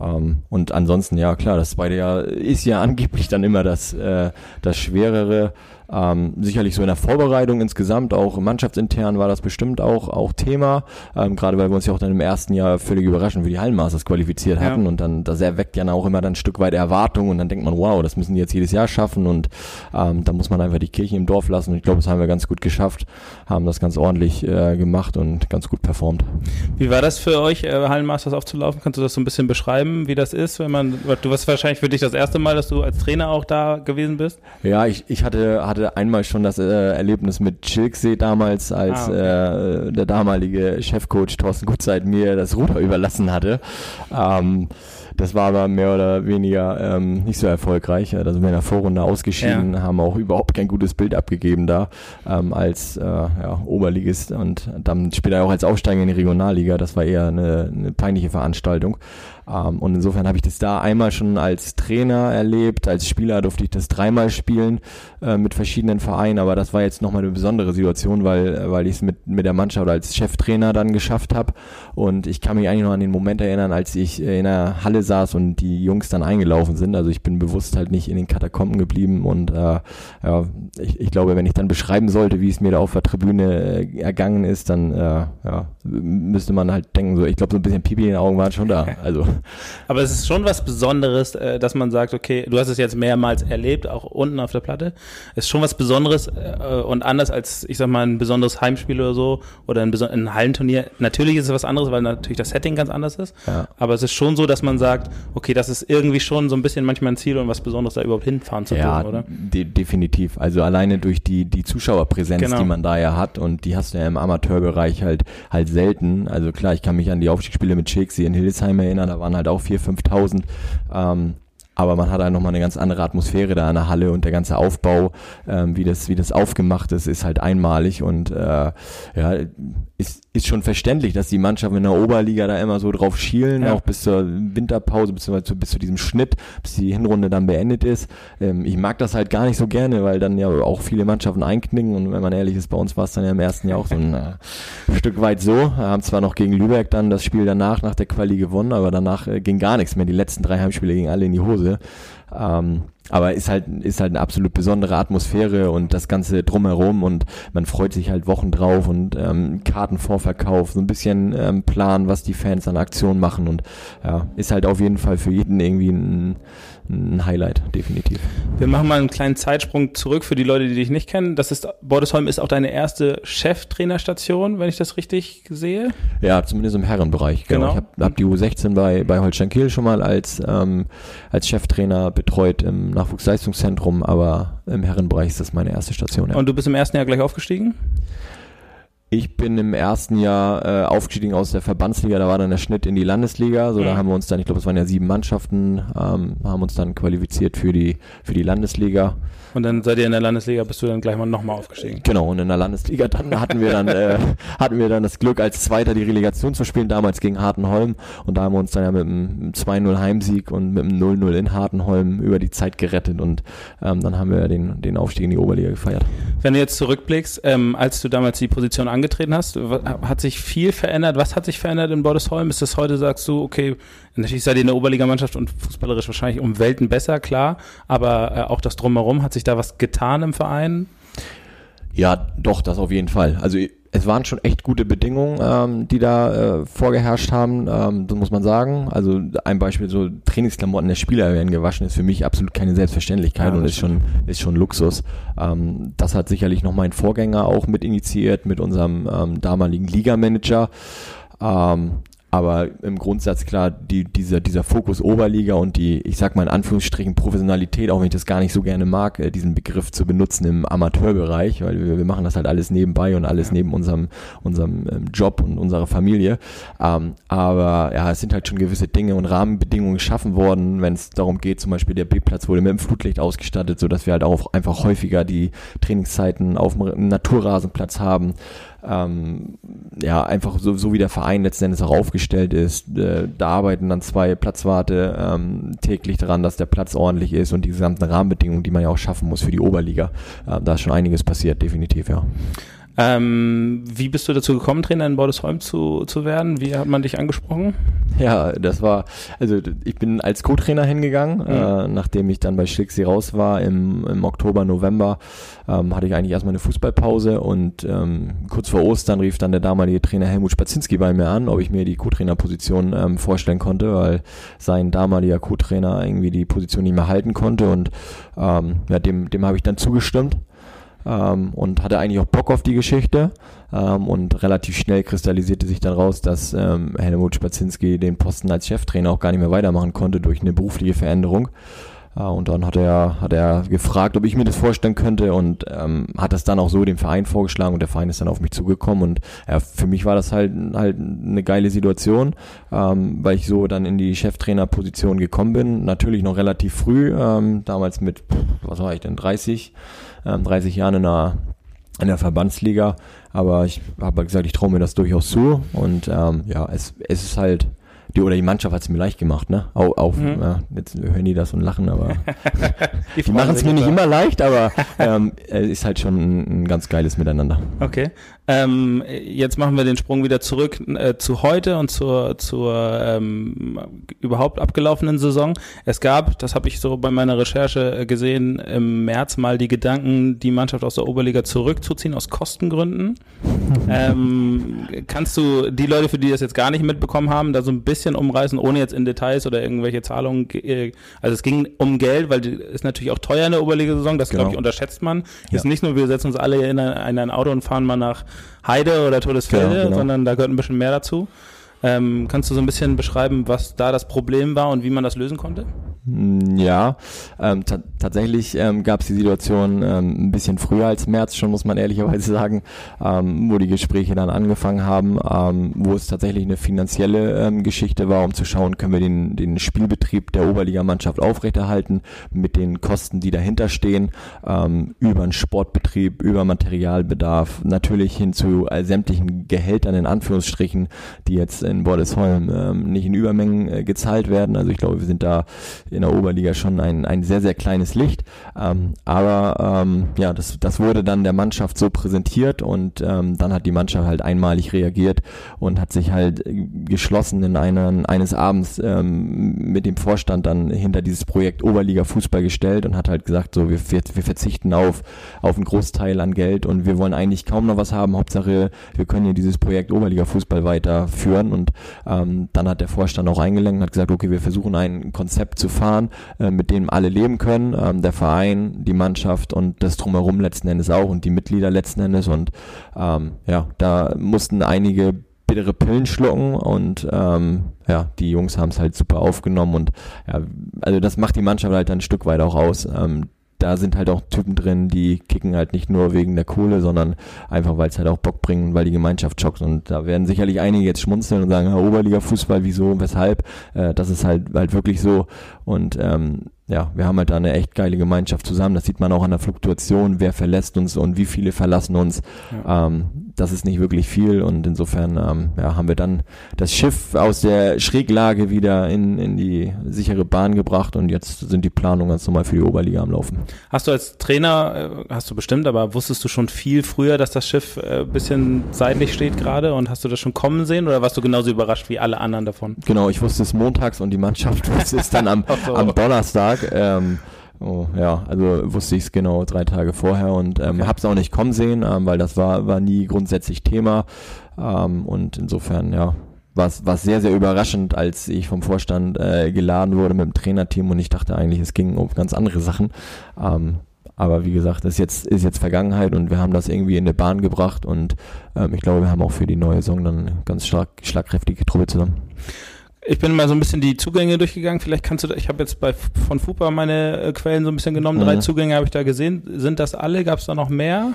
Ähm, und ansonsten, ja klar, das zweite Jahr ist ja [laughs] angeblich dann immer das, äh, das Schwerere. Ähm, sicherlich so in der Vorbereitung insgesamt, auch mannschaftsintern war das bestimmt auch, auch Thema, ähm, gerade weil wir uns ja auch dann im ersten Jahr völlig überraschend für die Hallenmasters qualifiziert hatten ja. und dann, das erweckt ja auch immer dann ein Stück weit Erwartung und dann denkt man, wow, das müssen die jetzt jedes Jahr schaffen und ähm, da muss man einfach die Kirche im Dorf lassen und ich glaube, das haben wir ganz gut geschafft, haben das ganz ordentlich äh, gemacht und ganz gut performt. Wie war das für euch, äh, Hallenmasters aufzulaufen? Kannst du das so ein bisschen beschreiben, wie das ist, wenn man, du warst wahrscheinlich für dich das erste Mal, dass du als Trainer auch da gewesen bist? Ja, ich, ich hatte, hatte hatte einmal schon das äh, Erlebnis mit Chilksee damals, als ah, okay. äh, der damalige Chefcoach Thorsten Gutzeit mir das Ruder überlassen hatte. Ähm, das war aber mehr oder weniger ähm, nicht so erfolgreich. Da sind wir in der Vorrunde ausgeschieden, ja. haben auch überhaupt kein gutes Bild abgegeben da ähm, als äh, ja, Oberligist und dann später auch als Aufsteiger in die Regionalliga. Das war eher eine, eine peinliche Veranstaltung. Ähm, und insofern habe ich das da einmal schon als Trainer erlebt, als Spieler durfte ich das dreimal spielen äh, mit verschiedenen Vereinen, aber das war jetzt nochmal eine besondere Situation, weil, weil ich es mit, mit der Mannschaft als Cheftrainer dann geschafft habe. Und ich kann mich eigentlich noch an den Moment erinnern, als ich in der Halle saß und die Jungs dann eingelaufen sind. Also ich bin bewusst halt nicht in den Katakomben geblieben und äh, ja, ich, ich glaube, wenn ich dann beschreiben sollte, wie es mir da auf der Tribüne äh, ergangen ist, dann äh, ja, müsste man halt denken, so ich glaube, so ein bisschen Pipi in den Augen waren schon da. Also aber es ist schon was Besonderes, äh, dass man sagt, okay, du hast es jetzt mehrmals erlebt, auch unten auf der Platte. Es ist schon was Besonderes äh, und anders als, ich sag mal, ein besonderes Heimspiel oder so oder ein, ein Hallenturnier. Natürlich ist es was anderes, weil natürlich das Setting ganz anders ist. Ja. Aber es ist schon so, dass man sagt, okay, das ist irgendwie schon so ein bisschen manchmal ein Ziel und was Besonderes, da überhaupt hinfahren zu ja, oder? De definitiv. Also alleine durch die, die Zuschauerpräsenz, genau. die man da ja hat und die hast du ja im Amateurbereich halt, halt selten. Also klar, ich kann mich an die Aufstiegsspiele mit Shakespeare in Hildesheim erinnern, waren halt auch 4.000, 5.000. Ähm, aber man hat halt nochmal eine ganz andere Atmosphäre da in der Halle und der ganze Aufbau, ähm, wie das wie das aufgemacht ist, ist halt einmalig und äh, ja ist ist schon verständlich, dass die Mannschaften in der Oberliga da immer so drauf schielen, ja. auch bis zur Winterpause, bis zu, bis zu diesem Schnitt, bis die Hinrunde dann beendet ist. Ähm, ich mag das halt gar nicht so gerne, weil dann ja auch viele Mannschaften einknicken und wenn man ehrlich ist, bei uns war es dann ja im ersten Jahr auch so ein äh, Stück weit so. Wir haben zwar noch gegen Lübeck dann das Spiel danach, nach der Quali gewonnen, aber danach äh, ging gar nichts mehr. Die letzten drei Heimspiele gingen alle in die Hose. Ähm, aber ist halt, ist halt eine absolut besondere Atmosphäre und das Ganze drumherum und man freut sich halt Wochen drauf und ähm, Kartenvorverkauf, so ein bisschen ähm, Plan, was die Fans an Aktionen machen und ja, ist halt auf jeden Fall für jeden irgendwie ein, ein Highlight, definitiv. Wir machen mal einen kleinen Zeitsprung zurück für die Leute, die dich nicht kennen. Das ist, Bordesholm ist auch deine erste Cheftrainerstation, wenn ich das richtig sehe? Ja, zumindest im Herrenbereich. Genau. genau. Ich habe hab die U16 bei, bei Holstein Kiel schon mal als, ähm, als Cheftrainer betreut im Nachwuchsleistungszentrum, aber im Herrenbereich ist das meine erste Station. Ja. Und du bist im ersten Jahr gleich aufgestiegen? Ich bin im ersten Jahr äh, aufgestiegen aus der Verbandsliga, da war dann der Schnitt in die Landesliga. So, mhm. da haben wir uns dann, ich glaube, es waren ja sieben Mannschaften, ähm, haben uns dann qualifiziert für die für die Landesliga. Und dann seid ihr in der Landesliga, bist du dann gleich mal nochmal aufgestiegen. Genau, und in der Landesliga dann [laughs] hatten wir dann, äh, hatten wir dann das Glück, als Zweiter die Relegation zu spielen, damals gegen Hartenholm. Und da haben wir uns dann ja mit einem 2-0 Heimsieg und mit einem 0-0 in Hartenholm über die Zeit gerettet und ähm, dann haben wir den, den Aufstieg in die Oberliga gefeiert. Wenn du jetzt zurückblickst, ähm, als du damals die Position angetreten hast, hat sich viel verändert? Was hat sich verändert in Bordesholm? Ist das heute, sagst du, okay, natürlich seid ihr eine Oberligamannschaft und fußballerisch wahrscheinlich um Welten besser, klar, aber äh, auch das Drumherum hat sich sich da was getan im Verein? Ja, doch, das auf jeden Fall. Also es waren schon echt gute Bedingungen, ähm, die da äh, vorgeherrscht haben, ähm, das muss man sagen. Also ein Beispiel, so Trainingsklamotten der Spieler werden gewaschen, ist für mich absolut keine Selbstverständlichkeit ja, und ist schon, ist schon Luxus. Ähm, das hat sicherlich noch mein Vorgänger auch mit initiiert, mit unserem ähm, damaligen Ligamanager. Ähm, aber im Grundsatz klar, die, dieser, dieser Fokus Oberliga und die, ich sag mal in Anführungsstrichen Professionalität, auch wenn ich das gar nicht so gerne mag, äh, diesen Begriff zu benutzen im Amateurbereich, weil wir, wir machen das halt alles nebenbei und alles neben unserem, unserem ähm, Job und unserer Familie. Ähm, aber ja, es sind halt schon gewisse Dinge und Rahmenbedingungen geschaffen worden, wenn es darum geht, zum Beispiel der B-Platz wurde mit dem Flutlicht ausgestattet, so dass wir halt auch einfach häufiger die Trainingszeiten auf dem Naturrasenplatz haben ähm, ja, einfach so, so wie der Verein letzten Endes auch aufgestellt ist. Äh, da arbeiten dann zwei Platzwarte ähm, täglich daran, dass der Platz ordentlich ist und die gesamten Rahmenbedingungen, die man ja auch schaffen muss für die Oberliga. Äh, da ist schon einiges passiert, definitiv, ja. Ähm, wie bist du dazu gekommen, Trainer in Bordesholm zu, zu werden? Wie hat man dich angesprochen? Ja, das war, also ich bin als Co-Trainer hingegangen, mhm. äh, nachdem ich dann bei Schlixi raus war im, im Oktober, November, ähm, hatte ich eigentlich erstmal eine Fußballpause und ähm, kurz vor Ostern rief dann der damalige Trainer Helmut Spazinski bei mir an, ob ich mir die Co-Trainer-Position ähm, vorstellen konnte, weil sein damaliger Co-Trainer irgendwie die Position nicht mehr halten konnte und ähm, ja, dem, dem habe ich dann zugestimmt ähm, und hatte eigentlich auch Bock auf die Geschichte. Ähm, und relativ schnell kristallisierte sich dann raus, dass ähm, Helmut Spazinski den Posten als Cheftrainer auch gar nicht mehr weitermachen konnte durch eine berufliche Veränderung. Uh, und dann hat er, hat er gefragt, ob ich mir das vorstellen könnte und ähm, hat das dann auch so dem Verein vorgeschlagen und der Verein ist dann auf mich zugekommen und ja, für mich war das halt, halt eine geile Situation, ähm, weil ich so dann in die Cheftrainerposition gekommen bin. Natürlich noch relativ früh, ähm, damals mit, was war ich denn, 30, ähm, 30 Jahren in der, in der Verbandsliga. Aber ich habe gesagt, ich traue mir das durchaus zu. Und ähm, ja, es, es ist halt, die oder die Mannschaft hat es mir leicht gemacht, ne? Auf, auf mhm. ja, jetzt hören die das und lachen, aber [laughs] die, [laughs] die machen es mir nicht immer leicht, aber ähm, es ist halt schon ein, ein ganz geiles Miteinander. Okay. Ähm, jetzt machen wir den Sprung wieder zurück äh, zu heute und zur, zur ähm, überhaupt abgelaufenen Saison. Es gab, das habe ich so bei meiner Recherche äh, gesehen, im März mal die Gedanken, die Mannschaft aus der Oberliga zurückzuziehen aus Kostengründen. [laughs] ähm, kannst du die Leute, für die das jetzt gar nicht mitbekommen haben, da so ein bisschen umreißen, ohne jetzt in Details oder irgendwelche Zahlungen? Äh, also es ging um Geld, weil ist natürlich auch teuer in der Oberliga-Saison, das genau. glaube ich unterschätzt man. Ja. Ist nicht nur, wir setzen uns alle in ein, in ein Auto und fahren mal nach Heide oder Todesfelde, genau, genau. sondern da gehört ein bisschen mehr dazu. Ähm, kannst du so ein bisschen beschreiben, was da das Problem war und wie man das lösen konnte? Hm, ja, ähm, tatsächlich ähm, gab es die Situation ähm, ein bisschen früher als März schon, muss man ehrlicherweise sagen, ähm, wo die Gespräche dann angefangen haben, ähm, wo es tatsächlich eine finanzielle ähm, Geschichte war, um zu schauen, können wir den, den Spielbetrieb der Oberligamannschaft aufrechterhalten mit den Kosten, die dahinter stehen, ähm, über einen Sportbetrieb, über Materialbedarf, natürlich hin zu äh, sämtlichen Gehältern in Anführungsstrichen, die jetzt in Bordesholm ähm, nicht in Übermengen äh, gezahlt werden. Also ich glaube, wir sind da in der Oberliga schon ein, ein sehr, sehr kleines Licht. Ähm, aber ähm, ja, das, das wurde dann der Mannschaft so präsentiert und ähm, dann hat die Mannschaft halt einmalig reagiert und hat sich halt geschlossen in einen, eines Abends ähm, mit dem Vorstand dann hinter dieses Projekt Oberliga Fußball gestellt und hat halt gesagt, so wir, wir, wir verzichten auf, auf einen Großteil an Geld und wir wollen eigentlich kaum noch was haben. Hauptsache, wir können hier dieses Projekt Oberliga Fußball weiterführen und ähm, dann hat der Vorstand auch eingelenkt und hat gesagt, okay, wir versuchen ein Konzept zu fahren, äh, mit dem alle leben können, ähm, der Verein, die Mannschaft und das drumherum letzten Endes auch und die Mitglieder letzten Endes und ähm, ja, da mussten einige bittere Pillen schlucken und ähm, ja, die Jungs haben es halt super aufgenommen und ja, also das macht die Mannschaft halt ein Stück weit auch aus. Ähm, da sind halt auch Typen drin, die kicken halt nicht nur wegen der Kohle, sondern einfach, weil es halt auch Bock bringt, weil die Gemeinschaft schockt. Und da werden sicherlich einige jetzt schmunzeln und sagen, ja, Oberliga-Fußball, wieso, weshalb? Äh, das ist halt halt wirklich so. Und ähm, ja, wir haben halt da eine echt geile Gemeinschaft zusammen. Das sieht man auch an der Fluktuation, wer verlässt uns und wie viele verlassen uns. Ja. Ähm, das ist nicht wirklich viel und insofern ähm, ja, haben wir dann das Schiff aus der Schräglage wieder in, in die sichere Bahn gebracht und jetzt sind die Planungen ganz normal für die Oberliga am Laufen. Hast du als Trainer, äh, hast du bestimmt, aber wusstest du schon viel früher, dass das Schiff äh, bisschen seitlich steht gerade und hast du das schon kommen sehen oder warst du genauso überrascht wie alle anderen davon? Genau, ich wusste es montags und die Mannschaft [laughs] wusste es dann am, so. am Donnerstag. Ähm, Oh, ja, also wusste ich es genau drei Tage vorher und ähm, okay. habe es auch nicht kommen sehen, ähm, weil das war, war nie grundsätzlich Thema. Ähm, und insofern, ja, war es sehr, sehr überraschend, als ich vom Vorstand äh, geladen wurde mit dem Trainerteam und ich dachte eigentlich, es ging um ganz andere Sachen. Ähm, aber wie gesagt, das ist jetzt, ist jetzt Vergangenheit und wir haben das irgendwie in eine Bahn gebracht und ähm, ich glaube, wir haben auch für die neue Saison dann ganz stark, schlagkräftige Truppe zusammen. Ich bin mal so ein bisschen die Zugänge durchgegangen. Vielleicht kannst du, ich habe jetzt bei von FUPA meine äh, Quellen so ein bisschen genommen. Drei mhm. Zugänge habe ich da gesehen. Sind das alle? Gab es da noch mehr?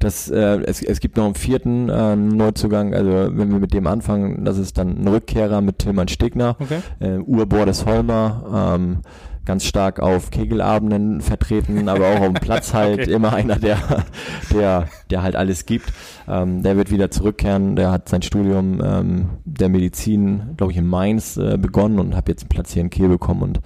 Das, äh, es, es gibt noch einen vierten äh, Neuzugang, also wenn wir mit dem anfangen, das ist dann ein Rückkehrer mit Tilman Stegner, okay. äh, Urbordes Holmer, ähm, ganz stark auf Kegelabenden vertreten, aber auch auf dem Platz [laughs] halt okay. immer einer, der, der, der halt alles gibt. Ähm, der wird wieder zurückkehren. Der hat sein Studium ähm, der Medizin, glaube ich, in Mainz äh, begonnen und habe jetzt einen Platz hier in Kiel bekommen und,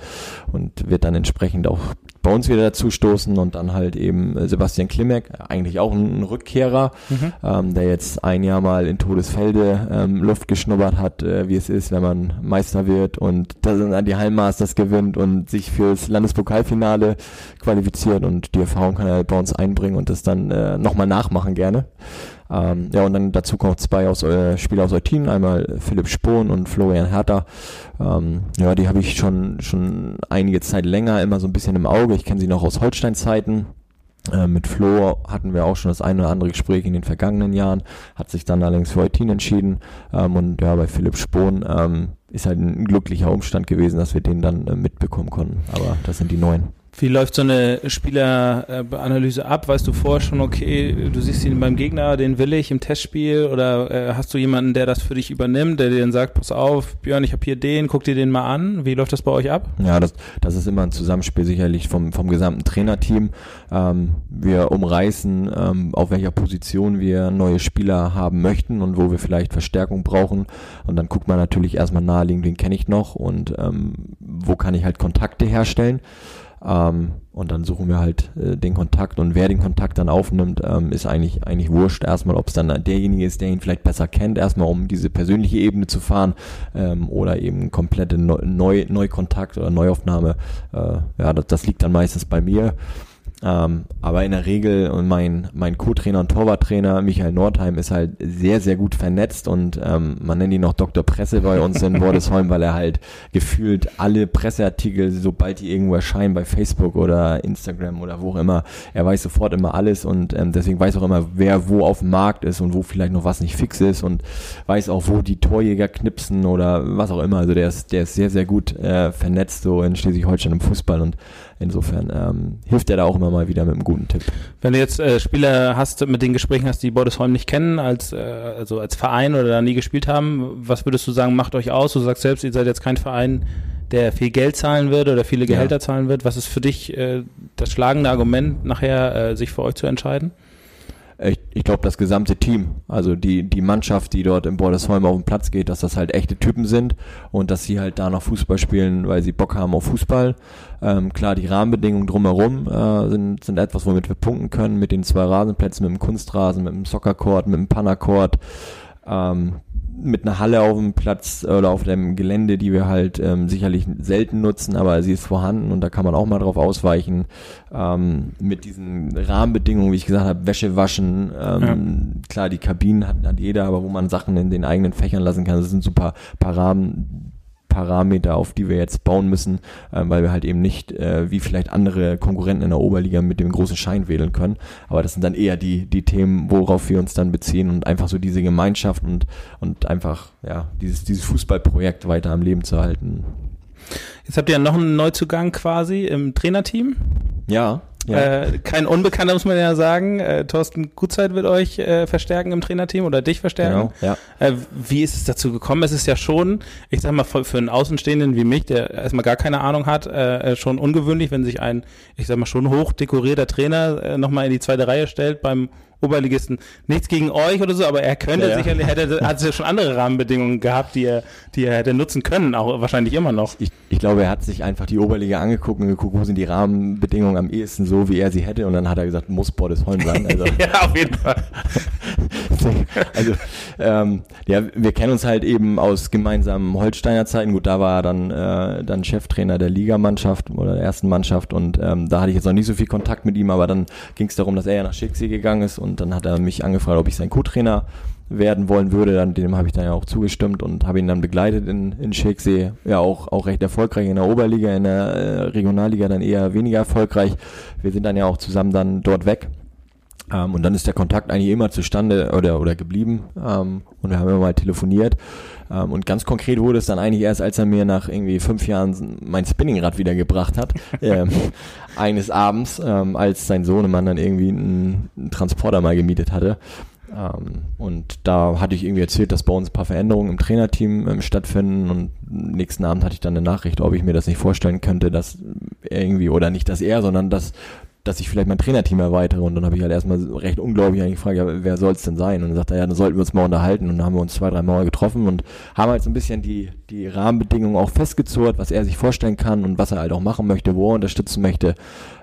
und wird dann entsprechend auch bei uns wieder dazu stoßen und dann halt eben äh, Sebastian Klimek, eigentlich auch ein Rückkehrer, mhm. ähm, der jetzt ein Jahr mal in Todesfelde ähm, Luft geschnuppert hat, äh, wie es ist, wenn man Meister wird und dann die Heilmasters gewinnt und sich fürs Landespokalfinale qualifiziert und die Erfahrung kann er bei uns einbringen und das dann äh, nochmal nachmachen gerne. Ähm, ja, und dann dazu kommen zwei aus, äh, Spieler aus Eutin, einmal Philipp Spohn und Florian Herter. Ähm, ja, die habe ich schon, schon einige Zeit länger immer so ein bisschen im Auge. Ich kenne sie noch aus Holstein-Zeiten. Äh, mit Flo hatten wir auch schon das eine oder andere Gespräch in den vergangenen Jahren, hat sich dann allerdings für Eutin entschieden. Ähm, und ja, bei Philipp Spohn ähm, ist halt ein glücklicher Umstand gewesen, dass wir den dann äh, mitbekommen konnten. Aber das sind die neuen. Wie läuft so eine Spieleranalyse ab? Weißt du vorher schon, okay, du siehst ihn beim Gegner, den will ich im Testspiel oder äh, hast du jemanden, der das für dich übernimmt, der dir dann sagt, pass auf, Björn, ich habe hier den, guck dir den mal an. Wie läuft das bei euch ab? Ja, das, das ist immer ein Zusammenspiel sicherlich vom, vom gesamten Trainerteam. Ähm, wir umreißen, ähm, auf welcher Position wir neue Spieler haben möchten und wo wir vielleicht Verstärkung brauchen. Und dann guckt man natürlich erstmal naheliegend, wen kenne ich noch und ähm, wo kann ich halt Kontakte herstellen. Ähm, und dann suchen wir halt äh, den Kontakt und wer den Kontakt dann aufnimmt, ähm, ist eigentlich eigentlich wurscht. Erstmal, ob es dann derjenige ist, der ihn vielleicht besser kennt, erstmal um diese persönliche Ebene zu fahren ähm, oder eben komplette Neu Neukontakt oder Neuaufnahme. Äh, ja, das, das liegt dann meistens bei mir. Ähm, aber in der Regel und mein, mein Co-Trainer und Torwarttrainer Michael Nordheim ist halt sehr, sehr gut vernetzt und ähm, man nennt ihn noch Dr. Presse bei uns in [laughs] Bordesholm, weil er halt gefühlt alle Presseartikel, sobald die irgendwo erscheinen bei Facebook oder Instagram oder wo auch immer, er weiß sofort immer alles und ähm, deswegen weiß auch immer, wer wo auf dem Markt ist und wo vielleicht noch was nicht fix ist und weiß auch, wo die Torjäger knipsen oder was auch immer. Also der ist, der ist sehr, sehr gut äh, vernetzt so in Schleswig-Holstein im Fußball und Insofern ähm, hilft er da auch immer mal wieder mit einem guten Tipp. Wenn du jetzt äh, Spieler hast, mit den Gesprächen hast, die Bordesholm nicht kennen, als, äh, also als Verein oder da nie gespielt haben, was würdest du sagen, macht euch aus? Du sagst selbst, ihr seid jetzt kein Verein, der viel Geld zahlen wird oder viele Gehälter ja. zahlen wird. Was ist für dich äh, das schlagende Argument, nachher äh, sich für euch zu entscheiden? Ich, ich glaube, das gesamte Team, also die, die Mannschaft, die dort im Bordesholm auf den Platz geht, dass das halt echte Typen sind und dass sie halt da noch Fußball spielen, weil sie Bock haben auf Fußball. Ähm, klar, die Rahmenbedingungen drumherum äh, sind, sind etwas, womit wir punkten können, mit den zwei Rasenplätzen, mit dem Kunstrasen, mit dem Soccercourt, mit dem Pannercourt. Ähm, mit einer Halle auf dem Platz oder auf dem Gelände, die wir halt ähm, sicherlich selten nutzen, aber sie ist vorhanden und da kann man auch mal drauf ausweichen. Ähm, mit diesen Rahmenbedingungen, wie ich gesagt habe, Wäsche waschen, ähm, ja. klar, die Kabinen hat, hat jeder, aber wo man Sachen in den eigenen Fächern lassen kann, das sind super paar Rahmen, Parameter, auf die wir jetzt bauen müssen, äh, weil wir halt eben nicht äh, wie vielleicht andere Konkurrenten in der Oberliga mit dem großen Schein wählen können. Aber das sind dann eher die, die Themen, worauf wir uns dann beziehen und einfach so diese Gemeinschaft und, und einfach ja, dieses, dieses Fußballprojekt weiter am Leben zu halten. Jetzt habt ihr ja noch einen Neuzugang quasi im Trainerteam. Ja. Ja. Äh, kein Unbekannter, muss man ja sagen. Äh, Thorsten Gutzeit wird euch äh, verstärken im Trainerteam oder dich verstärken. Genau, ja. Äh, wie ist es dazu gekommen? Es ist ja schon, ich sag mal, für, einen Außenstehenden wie mich, der erstmal gar keine Ahnung hat, äh, schon ungewöhnlich, wenn sich ein, ich sag mal, schon hoch dekorierter Trainer äh, nochmal in die zweite Reihe stellt beim Oberligisten. Nichts gegen euch oder so, aber er könnte ja, sicherlich, hätte, [laughs] hat ja schon andere Rahmenbedingungen gehabt, die er, die er hätte nutzen können, auch wahrscheinlich immer noch. Ich, ich glaube, er hat sich einfach die Oberliga angeguckt und geguckt, wo sind die Rahmenbedingungen am ehesten so, wie er sie hätte und dann hat er gesagt, muss Bordesholm sein. Also, [laughs] ja, auf jeden Fall. [laughs] also ähm, ja, wir kennen uns halt eben aus gemeinsamen Holsteiner Zeiten. Gut, da war er dann äh, dann Cheftrainer der Ligamannschaft oder der ersten Mannschaft und ähm, da hatte ich jetzt noch nicht so viel Kontakt mit ihm, aber dann ging es darum, dass er ja nach Schicksee gegangen ist und dann hat er mich angefragt, ob ich sein Co-Trainer werden wollen würde, dann dem habe ich dann ja auch zugestimmt und habe ihn dann begleitet in, in Schicksee. Ja, auch, auch recht erfolgreich in der Oberliga, in der äh, Regionalliga dann eher weniger erfolgreich. Wir sind dann ja auch zusammen dann dort weg ähm, und dann ist der Kontakt eigentlich immer zustande oder, oder geblieben. Ähm, und wir haben immer mal telefoniert. Ähm, und ganz konkret wurde es dann eigentlich erst, als er mir nach irgendwie fünf Jahren mein Spinningrad wiedergebracht hat. [laughs] ähm, eines Abends, ähm, als sein Sohnemann dann irgendwie einen, einen Transporter mal gemietet hatte. Ähm, und da hatte ich irgendwie erzählt, dass bei uns ein paar Veränderungen im Trainerteam stattfinden und nächsten Abend hatte ich dann eine Nachricht, ob ich mir das nicht vorstellen könnte, dass irgendwie, oder nicht dass er, sondern dass dass ich vielleicht mein Trainerteam erweitere. Und dann habe ich halt erstmal recht unglaublich eigentlich gefragt, ja, wer soll es denn sein? Und dann sagt er, ja, dann sollten wir uns mal unterhalten. Und dann haben wir uns zwei, drei Mal getroffen und haben halt so ein bisschen die, die Rahmenbedingungen auch festgezurrt, was er sich vorstellen kann und was er halt auch machen möchte, wo er unterstützen möchte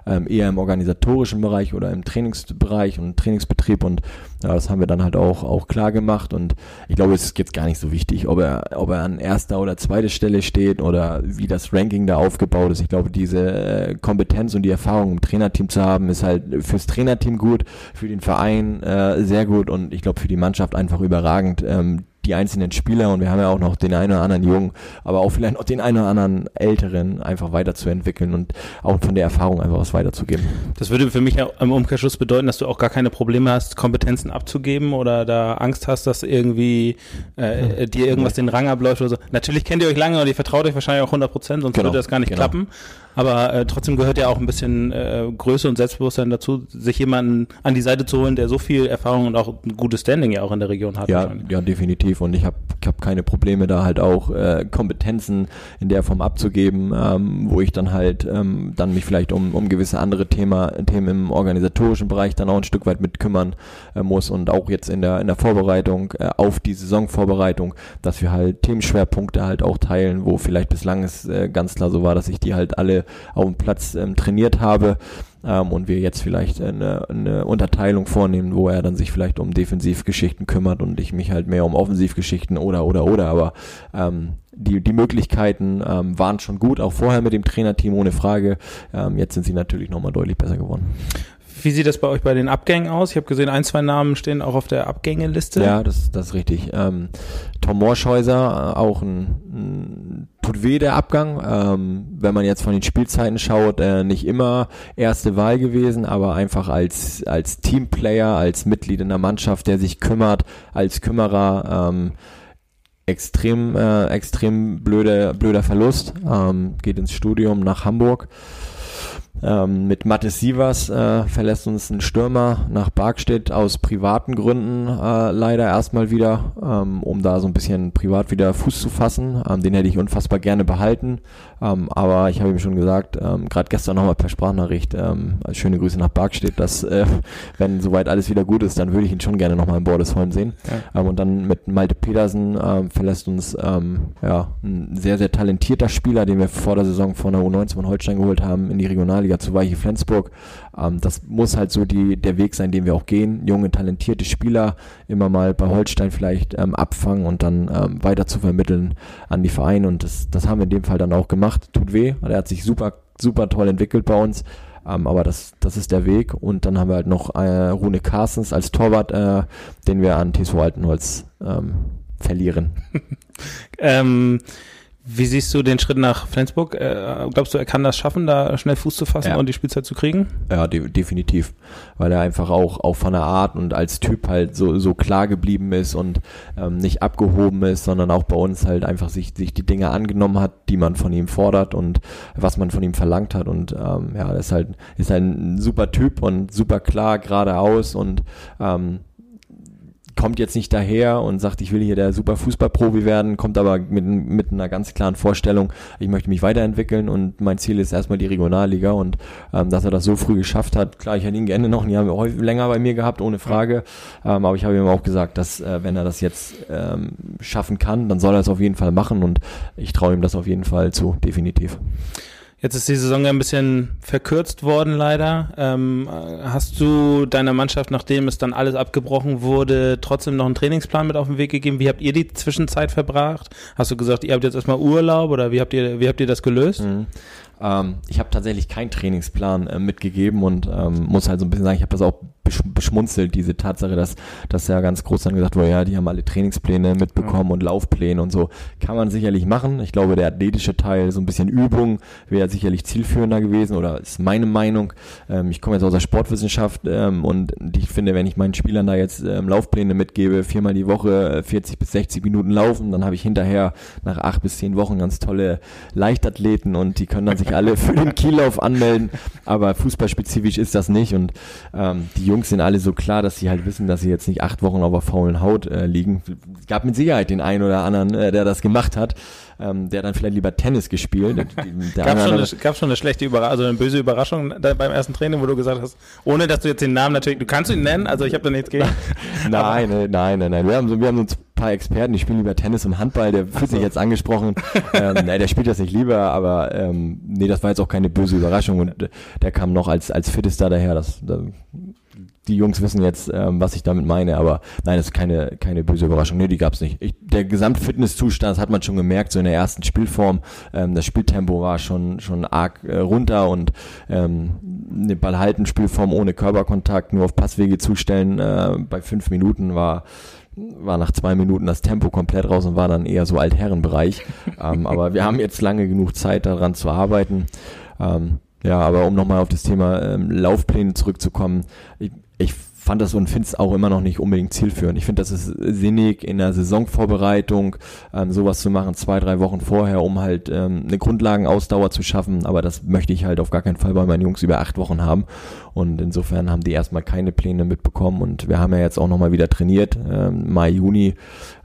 ähm, eher im organisatorischen Bereich oder im Trainingsbereich und Trainingsbetrieb und ja, das haben wir dann halt auch, auch klar gemacht und ich glaube, es ist jetzt gar nicht so wichtig, ob er, ob er an erster oder zweiter Stelle steht oder wie das Ranking da aufgebaut ist. Ich glaube, diese äh, Kompetenz und die Erfahrung im Trainerteam zu haben, ist halt fürs Trainerteam gut, für den Verein äh, sehr gut und ich glaube für die Mannschaft einfach überragend, ähm, die einzelnen Spieler und wir haben ja auch noch den einen oder anderen Jungen, aber auch vielleicht noch den einen oder anderen Älteren einfach weiterzuentwickeln und auch von der Erfahrung einfach was weiterzugeben. Das würde für mich ja im Umkehrschluss bedeuten, dass du auch gar keine Probleme hast, Kompetenzen abzugeben oder da Angst hast, dass irgendwie äh, dir irgendwas den Rang abläuft oder so. Natürlich kennt ihr euch lange und ihr vertraut euch wahrscheinlich auch 100 Prozent, sonst genau, würde das gar nicht genau. klappen. Aber äh, trotzdem gehört ja auch ein bisschen äh, Größe und Selbstbewusstsein dazu, sich jemanden an die Seite zu holen, der so viel Erfahrung und auch ein gutes Standing ja auch in der Region hat. Ja, ja definitiv. Und ich habe ich hab keine Probleme, da halt auch äh, Kompetenzen in der Form abzugeben, ähm, wo ich dann halt ähm, dann mich vielleicht um, um gewisse andere Thema, Themen im organisatorischen Bereich dann auch ein Stück weit mit kümmern äh, muss und auch jetzt in der in der Vorbereitung äh, auf die Saisonvorbereitung, dass wir halt Themenschwerpunkte halt auch teilen, wo vielleicht bislang es äh, ganz klar so war, dass ich die halt alle auf dem Platz ähm, trainiert habe ähm, und wir jetzt vielleicht eine, eine Unterteilung vornehmen, wo er dann sich vielleicht um Defensivgeschichten kümmert und ich mich halt mehr um Offensivgeschichten oder oder oder, aber ähm, die, die Möglichkeiten ähm, waren schon gut, auch vorher mit dem Trainerteam ohne Frage. Ähm, jetzt sind sie natürlich nochmal deutlich besser geworden. Wie sieht das bei euch bei den Abgängen aus? Ich habe gesehen, ein, zwei Namen stehen auch auf der Abgängeliste. Ja, das, das ist richtig. Ähm, Tom Morschhäuser, äh, auch ein, ein tut weh der Abgang. Ähm, wenn man jetzt von den Spielzeiten schaut, äh, nicht immer erste Wahl gewesen, aber einfach als, als Teamplayer, als Mitglied in der Mannschaft, der sich kümmert, als Kümmerer, ähm, extrem, äh, extrem blöder, blöder Verlust. Ähm, geht ins Studium nach Hamburg. Ähm, mit Mattes Sievers äh, verlässt uns ein Stürmer nach Barkstedt aus privaten Gründen äh, leider erstmal wieder, ähm, um da so ein bisschen privat wieder Fuß zu fassen. Ähm, den hätte ich unfassbar gerne behalten. Ähm, aber ich habe ihm schon gesagt, ähm, gerade gestern nochmal per Sprachnachricht, ähm, also schöne Grüße nach Barkstedt, dass äh, [laughs] wenn soweit alles wieder gut ist, dann würde ich ihn schon gerne nochmal in Bordesholm sehen. Ja. Und dann mit Malte Petersen ähm, verlässt uns ja, ein sehr, sehr talentierter Spieler, den wir vor der Saison von der U19 von Holstein geholt haben, in die Regionalliga zu Weiche Flensburg. Ähm, das muss halt so die, der Weg sein, den wir auch gehen. Junge, talentierte Spieler immer mal bei Holstein vielleicht ähm, abfangen und dann ähm, weiter zu vermitteln an die Vereine. Und das, das haben wir in dem Fall dann auch gemacht tut weh, er hat sich super, super toll entwickelt bei uns. Ähm, aber das, das ist der Weg. Und dann haben wir halt noch äh, Rune Carstens als Torwart, äh, den wir an TSV Altenholz ähm, verlieren. [laughs] ähm, wie siehst du den Schritt nach Flensburg? Äh, glaubst du, er kann das schaffen, da schnell Fuß zu fassen ja. und die Spielzeit zu kriegen? Ja, de definitiv. Weil er einfach auch, auch von der Art und als Typ halt so, so klar geblieben ist und ähm, nicht abgehoben ist, sondern auch bei uns halt einfach sich, sich die Dinge angenommen hat, die man von ihm fordert und was man von ihm verlangt hat. Und ähm, ja, das ist halt, ist halt ein super Typ und super klar geradeaus und ähm, kommt jetzt nicht daher und sagt, ich will hier der super Fußballprofi werden, kommt aber mit, mit einer ganz klaren Vorstellung, ich möchte mich weiterentwickeln und mein Ziel ist erstmal die Regionalliga und ähm, dass er das so früh geschafft hat, klar, ich hätte ihn gerne noch ein Jahr länger bei mir gehabt, ohne Frage, ähm, aber ich habe ihm auch gesagt, dass äh, wenn er das jetzt ähm, schaffen kann, dann soll er es auf jeden Fall machen und ich traue ihm das auf jeden Fall zu, definitiv. Jetzt ist die Saison ja ein bisschen verkürzt worden, leider. Ähm, hast du deiner Mannschaft, nachdem es dann alles abgebrochen wurde, trotzdem noch einen Trainingsplan mit auf den Weg gegeben? Wie habt ihr die Zwischenzeit verbracht? Hast du gesagt, ihr habt jetzt erstmal Urlaub oder wie habt ihr, wie habt ihr das gelöst? Mhm. Ähm, ich habe tatsächlich keinen Trainingsplan äh, mitgegeben und ähm, muss halt so ein bisschen sagen, ich habe das auch beschmunzelt, diese Tatsache, dass, dass ja ganz groß dann gesagt wurde, ja, die haben alle Trainingspläne mitbekommen ja. und Laufpläne und so. Kann man sicherlich machen. Ich glaube, der athletische Teil, so ein bisschen Übung, wäre sicherlich zielführender gewesen oder ist meine Meinung. Ähm, ich komme jetzt aus der Sportwissenschaft ähm, und ich finde, wenn ich meinen Spielern da jetzt ähm, Laufpläne mitgebe, viermal die Woche 40 äh, bis 60 Minuten laufen, dann habe ich hinterher nach acht bis zehn Wochen ganz tolle Leichtathleten und die können dann sich alle für den Kiellauf anmelden. Aber fußballspezifisch ist das nicht und ähm, die Jungs sind alle so klar, dass sie halt wissen, dass sie jetzt nicht acht Wochen auf der faulen Haut äh, liegen. Es gab mit Sicherheit den einen oder anderen, äh, der das gemacht hat, ähm, der dann vielleicht lieber Tennis gespielt. [laughs] gab, schon eine, gab schon eine schlechte Überraschung, also eine böse Überraschung beim ersten Training, wo du gesagt hast, ohne dass du jetzt den Namen natürlich, du kannst ihn nennen, also ich habe da nichts gegen. [laughs] nein, nein, nein, nein, nein. Wir haben so, wir haben so ein paar Experten, die spielen lieber Tennis und Handball, der fühlt so. sich jetzt angesprochen. ähm, [laughs] nein, der spielt das nicht lieber, aber ähm, nee, das war jetzt auch keine böse Überraschung und äh, der kam noch als, als Fittester daher. Das, das die Jungs wissen jetzt, ähm, was ich damit meine, aber nein, das ist keine, keine böse Überraschung. Nee, die gab's nicht. Ich, der Gesamtfitnesszustand, das hat man schon gemerkt, so in der ersten Spielform. Ähm, das Spieltempo war schon, schon arg äh, runter und ähm, eine Ballhalten Spielform ohne Körperkontakt, nur auf Passwege zustellen, äh, bei fünf Minuten war war nach zwei Minuten das Tempo komplett raus und war dann eher so Altherrenbereich. [laughs] ähm, aber wir haben jetzt lange genug Zeit daran zu arbeiten. Ähm, ja, aber um nochmal auf das Thema ähm, Laufpläne zurückzukommen, ich, ich fand das und finde es auch immer noch nicht unbedingt zielführend. Ich finde, das ist sinnig in der Saisonvorbereitung, ähm, sowas zu machen, zwei, drei Wochen vorher, um halt ähm, eine Grundlagenausdauer zu schaffen. Aber das möchte ich halt auf gar keinen Fall bei meinen Jungs über acht Wochen haben. Und insofern haben die erstmal keine Pläne mitbekommen. Und wir haben ja jetzt auch nochmal wieder trainiert, ähm, Mai, Juni,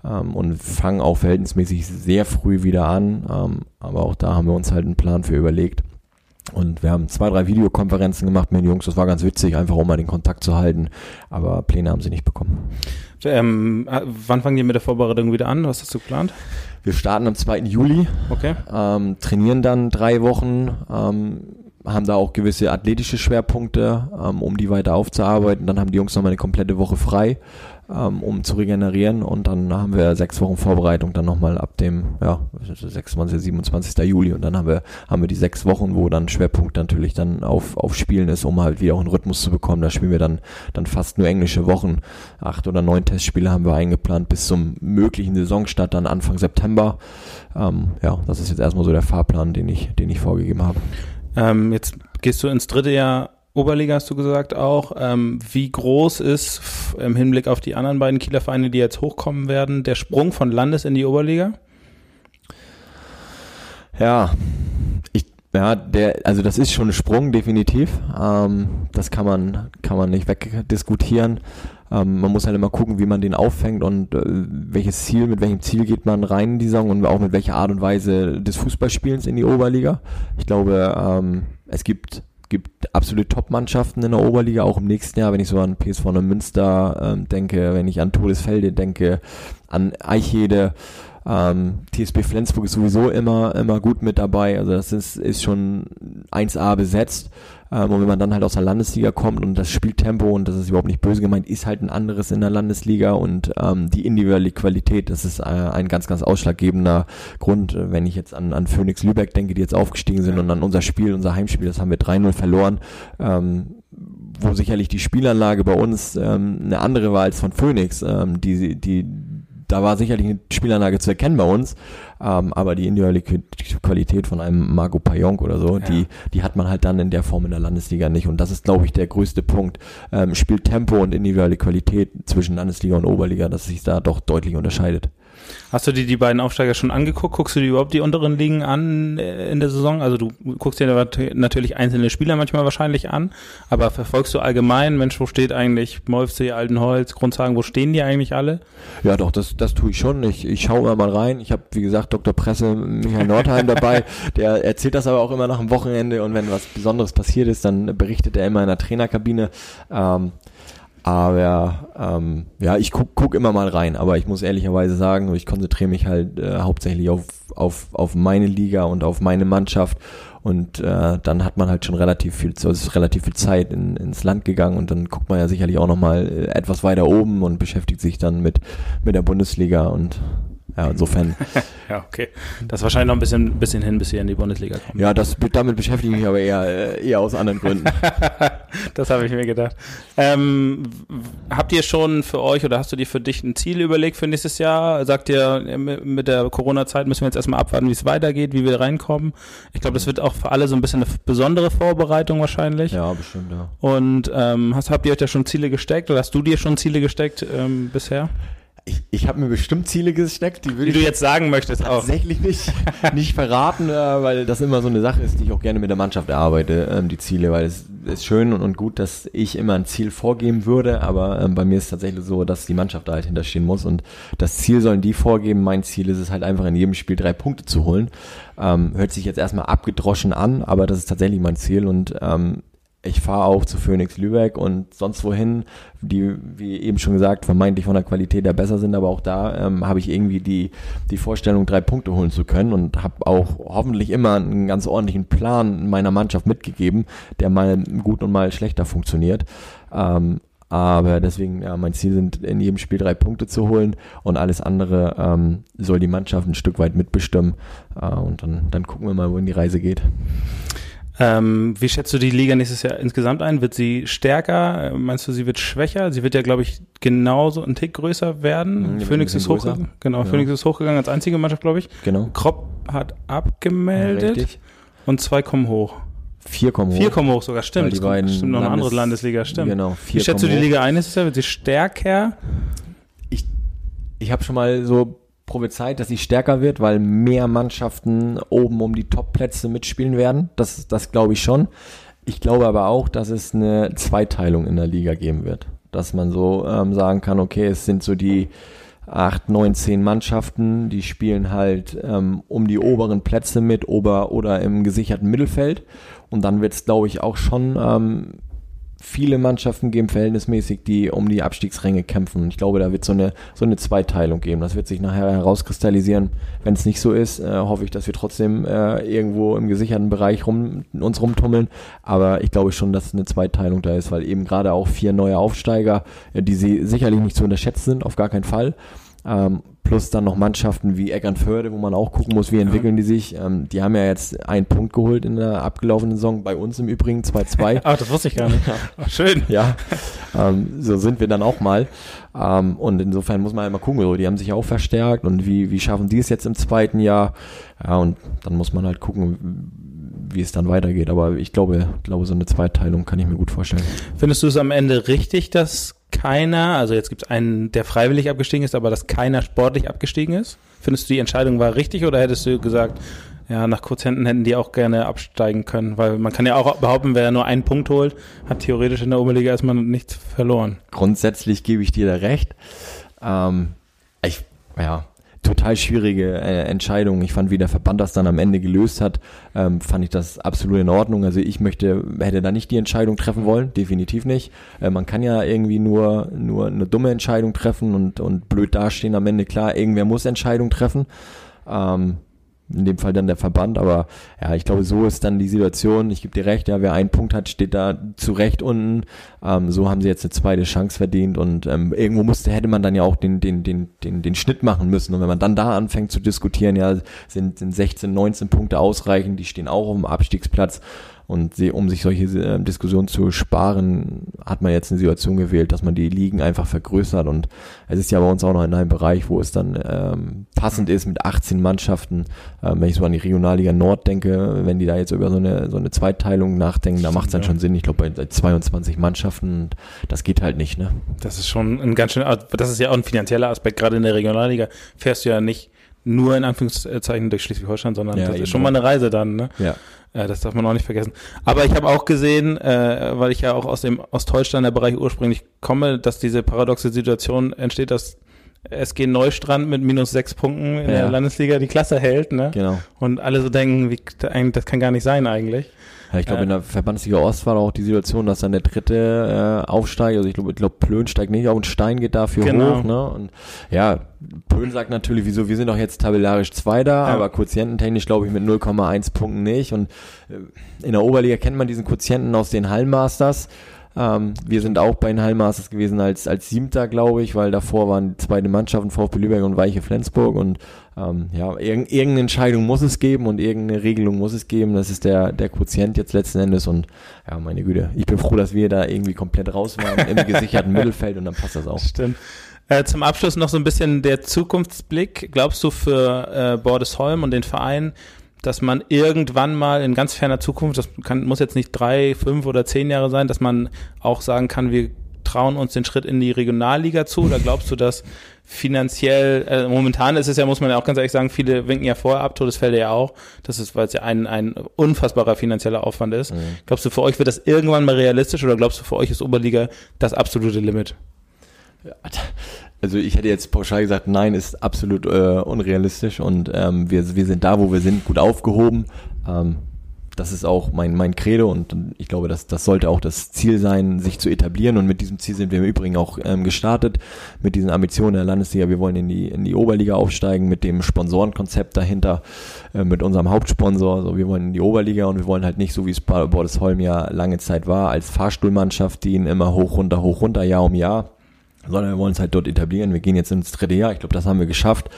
ähm, und fangen auch verhältnismäßig sehr früh wieder an. Ähm, aber auch da haben wir uns halt einen Plan für überlegt. Und wir haben zwei, drei Videokonferenzen gemacht mit den Jungs. Das war ganz witzig, einfach um mal den Kontakt zu halten. Aber Pläne haben sie nicht bekommen. Ähm, wann fangen die mit der Vorbereitung wieder an? Was hast du geplant? Wir starten am 2. Juli. Okay. Ähm, trainieren dann drei Wochen. Ähm, haben da auch gewisse athletische Schwerpunkte, ähm, um die weiter aufzuarbeiten. Dann haben die Jungs nochmal eine komplette Woche frei ähm, um zu regenerieren. Und dann haben wir sechs Wochen Vorbereitung dann nochmal ab dem, ja, 26, 27. Juli. Und dann haben wir, haben wir die sechs Wochen, wo dann Schwerpunkt natürlich dann auf, auf Spielen ist, um halt wieder auch einen Rhythmus zu bekommen. Da spielen wir dann, dann fast nur englische Wochen. Acht oder neun Testspiele haben wir eingeplant bis zum möglichen Saisonstart dann Anfang September. Ähm, ja, das ist jetzt erstmal so der Fahrplan, den ich, den ich vorgegeben habe. Ähm, jetzt gehst du ins dritte Jahr Oberliga hast du gesagt auch. Ähm, wie groß ist im Hinblick auf die anderen beiden Kieler Vereine, die jetzt hochkommen werden, der Sprung von Landes in die Oberliga? Ja, ich, ja, der, also das ist schon ein Sprung, definitiv. Ähm, das kann man, kann man nicht wegdiskutieren. Ähm, man muss halt immer gucken, wie man den auffängt und äh, welches Ziel, mit welchem Ziel geht man rein in die Saison und auch mit welcher Art und Weise des Fußballspielens in die Oberliga. Ich glaube, ähm, es gibt gibt absolut Top-Mannschaften in der Oberliga, auch im nächsten Jahr, wenn ich so an PSV Münster ähm, denke, wenn ich an Todesfelde denke, an Eichede, ähm, TSB Flensburg ist sowieso immer, immer gut mit dabei. Also das ist, ist schon 1A besetzt. Ähm, und wenn man dann halt aus der Landesliga kommt und das Spieltempo, und das ist überhaupt nicht böse gemeint, ist halt ein anderes in der Landesliga und ähm, die individuelle Qualität, das ist äh, ein ganz, ganz ausschlaggebender Grund. Wenn ich jetzt an, an Phoenix Lübeck denke, die jetzt aufgestiegen sind und an unser Spiel, unser Heimspiel, das haben wir 3-0 verloren. Ähm, wo sicherlich die Spielanlage bei uns ähm, eine andere war als von Phoenix, ähm, die, die da war sicherlich eine Spielanlage zu erkennen bei uns, ähm, aber die individuelle Qualität von einem Marco Payonk oder so, ja. die, die hat man halt dann in der Form in der Landesliga nicht. Und das ist, glaube ich, der größte Punkt. Ähm, spielt Tempo und individuelle Qualität zwischen Landesliga und Oberliga, dass sich da doch deutlich unterscheidet. Hast du dir die beiden Aufsteiger schon angeguckt? Guckst du dir überhaupt die unteren Ligen an äh, in der Saison? Also du guckst dir natürlich einzelne Spieler manchmal wahrscheinlich an, aber verfolgst du allgemein, Mensch, wo steht eigentlich Molfsee, Altenholz, Grundsagen, wo stehen die eigentlich alle? Ja, doch, das, das tue ich schon. Ich, ich schaue immer mal rein. Ich habe, wie gesagt, Dr. Presse Michael Nordheim dabei. [laughs] Der erzählt das aber auch immer nach dem Wochenende und wenn was Besonderes passiert ist, dann berichtet er immer in der Trainerkabine. Ähm, Aber ähm, ja, ich guck, guck immer mal rein, aber ich muss ehrlicherweise sagen, ich konzentriere mich halt äh, hauptsächlich auf, auf, auf meine Liga und auf meine Mannschaft. Und äh, dann hat man halt schon relativ viel, also ist relativ viel Zeit in, ins Land gegangen. Und dann guckt man ja sicherlich auch nochmal äh, etwas weiter oben und beschäftigt sich dann mit, mit der Bundesliga. Und ja, insofern. [laughs] ja, okay. Das ist wahrscheinlich noch ein bisschen, bisschen hin, bis ihr in die Bundesliga kommt. Ja, das, damit beschäftige ich mich aber eher, äh, eher aus anderen Gründen. [laughs] das habe ich mir gedacht. Ähm, habt ihr schon für euch oder hast du dir für dich ein Ziel überlegt für nächstes Jahr? Sagt ihr, mit der Corona-Zeit müssen wir jetzt erstmal abwarten, wie es weitergeht, wie wir reinkommen? Ich glaube, das wird auch für alle so ein bisschen eine besondere Vorbereitung wahrscheinlich. Ja, bestimmt, ja. Und ähm, hast, habt ihr euch da schon Ziele gesteckt oder hast du dir schon Ziele gesteckt ähm, bisher? Ich, ich habe mir bestimmt Ziele gesteckt, die, würde die du jetzt sagen möchtest auch. Tatsächlich nicht, [laughs] nicht verraten, äh, weil das immer so eine Sache ist, die ich auch gerne mit der Mannschaft erarbeite, ähm, die Ziele, weil es ist schön und, und gut, dass ich immer ein Ziel vorgeben würde, aber ähm, bei mir ist es tatsächlich so, dass die Mannschaft da halt hinterstehen muss und das Ziel sollen die vorgeben. Mein Ziel ist es halt einfach in jedem Spiel drei Punkte zu holen. Ähm, hört sich jetzt erstmal abgedroschen an, aber das ist tatsächlich mein Ziel und ähm, ich fahre auch zu Phoenix Lübeck und sonst wohin, die, wie eben schon gesagt, vermeintlich von der Qualität her besser sind, aber auch da ähm, habe ich irgendwie die, die Vorstellung, drei Punkte holen zu können und habe auch hoffentlich immer einen ganz ordentlichen Plan meiner Mannschaft mitgegeben, der mal gut und mal schlechter funktioniert. Ähm, aber deswegen, ja, mein Ziel sind in jedem Spiel drei Punkte zu holen und alles andere ähm, soll die Mannschaft ein Stück weit mitbestimmen. Äh, und dann, dann gucken wir mal, wohin die Reise geht. Ähm, wie schätzt du die Liga nächstes Jahr insgesamt ein? Wird sie stärker? Meinst du, sie wird schwächer? Sie wird ja, glaube ich, genauso ein Tick größer werden. Mhm, Phoenix ist hochgegangen. Genau, ja. Phoenix ist hochgegangen als einzige Mannschaft, glaube ich. Genau. Kropp hat abgemeldet ja, und zwei kommen hoch. Vier kommen hoch. Vier kommen hoch sogar, stimmt. die beiden stimmt noch eine andere Landesliga, stimmt. Genau, vier Wie schätzt du die Liga ein nächstes Jahr? Wird sie stärker? Ich, ich habe schon mal so prophezeit, dass sie stärker wird, weil mehr Mannschaften oben um die Top-Plätze mitspielen werden. Das, das glaube ich schon. Ich glaube aber auch, dass es eine Zweiteilung in der Liga geben wird. Dass man so ähm, sagen kann, okay, es sind so die acht, neun, zehn Mannschaften, die spielen halt ähm, um die oberen Plätze mit ober oder im gesicherten Mittelfeld. Und dann wird es, glaube ich, auch schon ähm, viele Mannschaften geben verhältnismäßig, die um die Abstiegsränge kämpfen. Ich glaube, da wird so eine, so eine Zweiteilung geben. Das wird sich nachher herauskristallisieren. Wenn es nicht so ist, äh, hoffe ich, dass wir trotzdem äh, irgendwo im gesicherten Bereich rum, uns rumtummeln. Aber ich glaube schon, dass eine Zweiteilung da ist, weil eben gerade auch vier neue Aufsteiger, äh, die sie sicherlich nicht zu unterschätzen sind, auf gar keinen Fall. Ähm, plus dann noch Mannschaften wie Eckernförde, wo man auch gucken muss, wie entwickeln ja. die sich. Ähm, die haben ja jetzt einen Punkt geholt in der abgelaufenen Saison, bei uns im Übrigen 2-2. [laughs] Ach, das wusste ich gar nicht. Ach, schön. Ja, ähm, so sind wir dann auch mal. Ähm, und insofern muss man halt mal gucken, so, die haben sich auch verstärkt und wie, wie schaffen die es jetzt im zweiten Jahr? Ja, und dann muss man halt gucken, wie es dann weitergeht. Aber ich glaube, glaube, so eine Zweiteilung kann ich mir gut vorstellen. Findest du es am Ende richtig, dass keiner, also jetzt gibt es einen, der freiwillig abgestiegen ist, aber dass keiner sportlich abgestiegen ist? Findest du die Entscheidung war richtig oder hättest du gesagt, ja, nach Quotienten hätten die auch gerne absteigen können, weil man kann ja auch behaupten, wer nur einen Punkt holt, hat theoretisch in der Oberliga erstmal nichts verloren. Grundsätzlich gebe ich dir da recht. Ähm, ich, ja, total schwierige äh, Entscheidung. Ich fand, wie der Verband das dann am Ende gelöst hat, ähm, fand ich das absolut in Ordnung. Also ich möchte, hätte da nicht die Entscheidung treffen wollen, definitiv nicht. Äh, man kann ja irgendwie nur, nur eine dumme Entscheidung treffen und, und blöd dastehen am Ende. Klar, irgendwer muss Entscheidung treffen. Ähm, in dem Fall dann der Verband, aber ja, ich glaube, so ist dann die Situation. Ich gebe dir recht, ja, wer einen Punkt hat, steht da zu Recht unten. Ähm, so haben sie jetzt eine zweite Chance verdient und ähm, irgendwo musste, hätte man dann ja auch den, den, den, den, den Schnitt machen müssen. Und wenn man dann da anfängt zu diskutieren, ja, sind, sind 16, 19 Punkte ausreichend, die stehen auch auf dem Abstiegsplatz und um sich solche äh, Diskussionen zu sparen, hat man jetzt eine Situation gewählt, dass man die Ligen einfach vergrößert. Und es ist ja bei uns auch noch in einem Bereich, wo es dann ähm, passend ist mit 18 Mannschaften. Ähm, wenn ich so an die Regionalliga Nord denke, wenn die da jetzt über so eine, so eine Zweiteilung nachdenken, da macht es dann ja. schon Sinn. Ich glaube, bei 22 Mannschaften, das geht halt nicht. Ne? Das ist schon ein ganz schön, das ist ja auch ein finanzieller Aspekt. Gerade in der Regionalliga fährst du ja nicht nur in Anführungszeichen durch Schleswig-Holstein, sondern ja, das ist schon mal eine Reise dann. Ne? Ja. Ja, das darf man auch nicht vergessen. Aber ich habe auch gesehen, äh, weil ich ja auch aus dem Ostholsteiner Bereich ursprünglich komme, dass diese paradoxe Situation entsteht, dass SG Neustrand mit minus sechs Punkten in ja. der Landesliga die Klasse hält, ne? Genau. Und alle so denken, wie, das kann gar nicht sein eigentlich. Ja, ich glaube, äh, in der Verbandsliga Ost war auch die Situation, dass dann der dritte äh, aufsteigt. Also ich glaube, ich glaube, Plön steigt nicht auf und Stein geht dafür genau. hoch. Ne? Und ja, Plön sagt natürlich, wieso, wir sind doch jetzt tabellarisch Zweiter, ja. aber quotiententechnisch glaube ich mit 0,1 Punkten nicht. Und äh, in der Oberliga kennt man diesen Quotienten aus den Hallmasters. Ähm, wir sind auch bei den Hallmasters gewesen als, als Siebter, glaube ich, weil davor waren die zweite Mannschaften VfB Lübeck und Weiche Flensburg und ähm, ja, irg irgendeine Entscheidung muss es geben und irgendeine Regelung muss es geben. Das ist der, der Quotient jetzt letzten Endes und ja, meine Güte, ich bin froh, dass wir da irgendwie komplett raus waren im [laughs] gesicherten Mittelfeld und dann passt das auch. Stimmt. Äh, zum Abschluss noch so ein bisschen der Zukunftsblick. Glaubst du für äh, Bordesholm und den Verein, dass man irgendwann mal in ganz ferner Zukunft, das kann, muss jetzt nicht drei, fünf oder zehn Jahre sein, dass man auch sagen kann, wir trauen uns den Schritt in die Regionalliga zu? Oder glaubst du, dass finanziell, äh, momentan ist es ja, muss man ja auch ganz ehrlich sagen, viele winken ja vorher ab, Todesfälle ja auch. Das ist, weil es ja ein, ein unfassbarer finanzieller Aufwand ist. Mhm. Glaubst du, für euch wird das irgendwann mal realistisch oder glaubst du, für euch ist Oberliga das absolute Limit? Also ich hätte jetzt pauschal gesagt, nein, ist absolut äh, unrealistisch und ähm, wir, wir sind da, wo wir sind, gut aufgehoben. Ähm, das ist auch mein, mein Credo und ich glaube, dass das sollte auch das Ziel sein, sich zu etablieren und mit diesem Ziel sind wir im Übrigen auch ähm, gestartet, mit diesen Ambitionen der Landesliga. Wir wollen in die, in die Oberliga aufsteigen mit dem Sponsorenkonzept dahinter, äh, mit unserem Hauptsponsor. Also wir wollen in die Oberliga und wir wollen halt nicht, so wie es Bordesholm ja lange Zeit war, als Fahrstuhlmannschaft, die ihn immer hoch, runter, hoch, runter, Jahr um Jahr sondern wir wollen es halt dort etablieren. Wir gehen jetzt ins dritte Jahr. Ich glaube, das haben wir geschafft.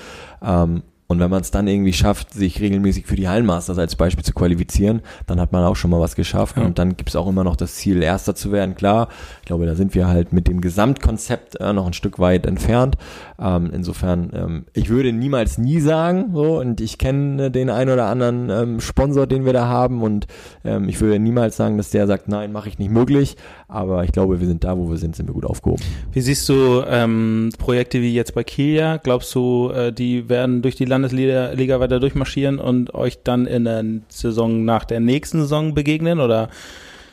Ähm, und wenn man es dann irgendwie schafft, sich regelmäßig für die Hallenmasters als Beispiel zu qualifizieren, dann hat man auch schon mal was geschafft. Ja. Und dann gibt es auch immer noch das Ziel, Erster zu werden. Klar, ich glaube, da sind wir halt mit dem Gesamtkonzept äh, noch ein Stück weit entfernt. Ähm, insofern, ähm, ich würde niemals nie sagen, so, und ich kenne den einen oder anderen ähm, Sponsor, den wir da haben, und ähm, ich würde niemals sagen, dass der sagt, nein, mache ich nicht möglich. Aber ich glaube, wir sind da, wo wir sind, sind wir gut aufgehoben. Wie siehst du ähm, Projekte wie jetzt bei Kia? Glaubst du, äh, die werden durch die Landesliga Liga weiter durchmarschieren und euch dann in der Saison nach der nächsten Saison begegnen? Oder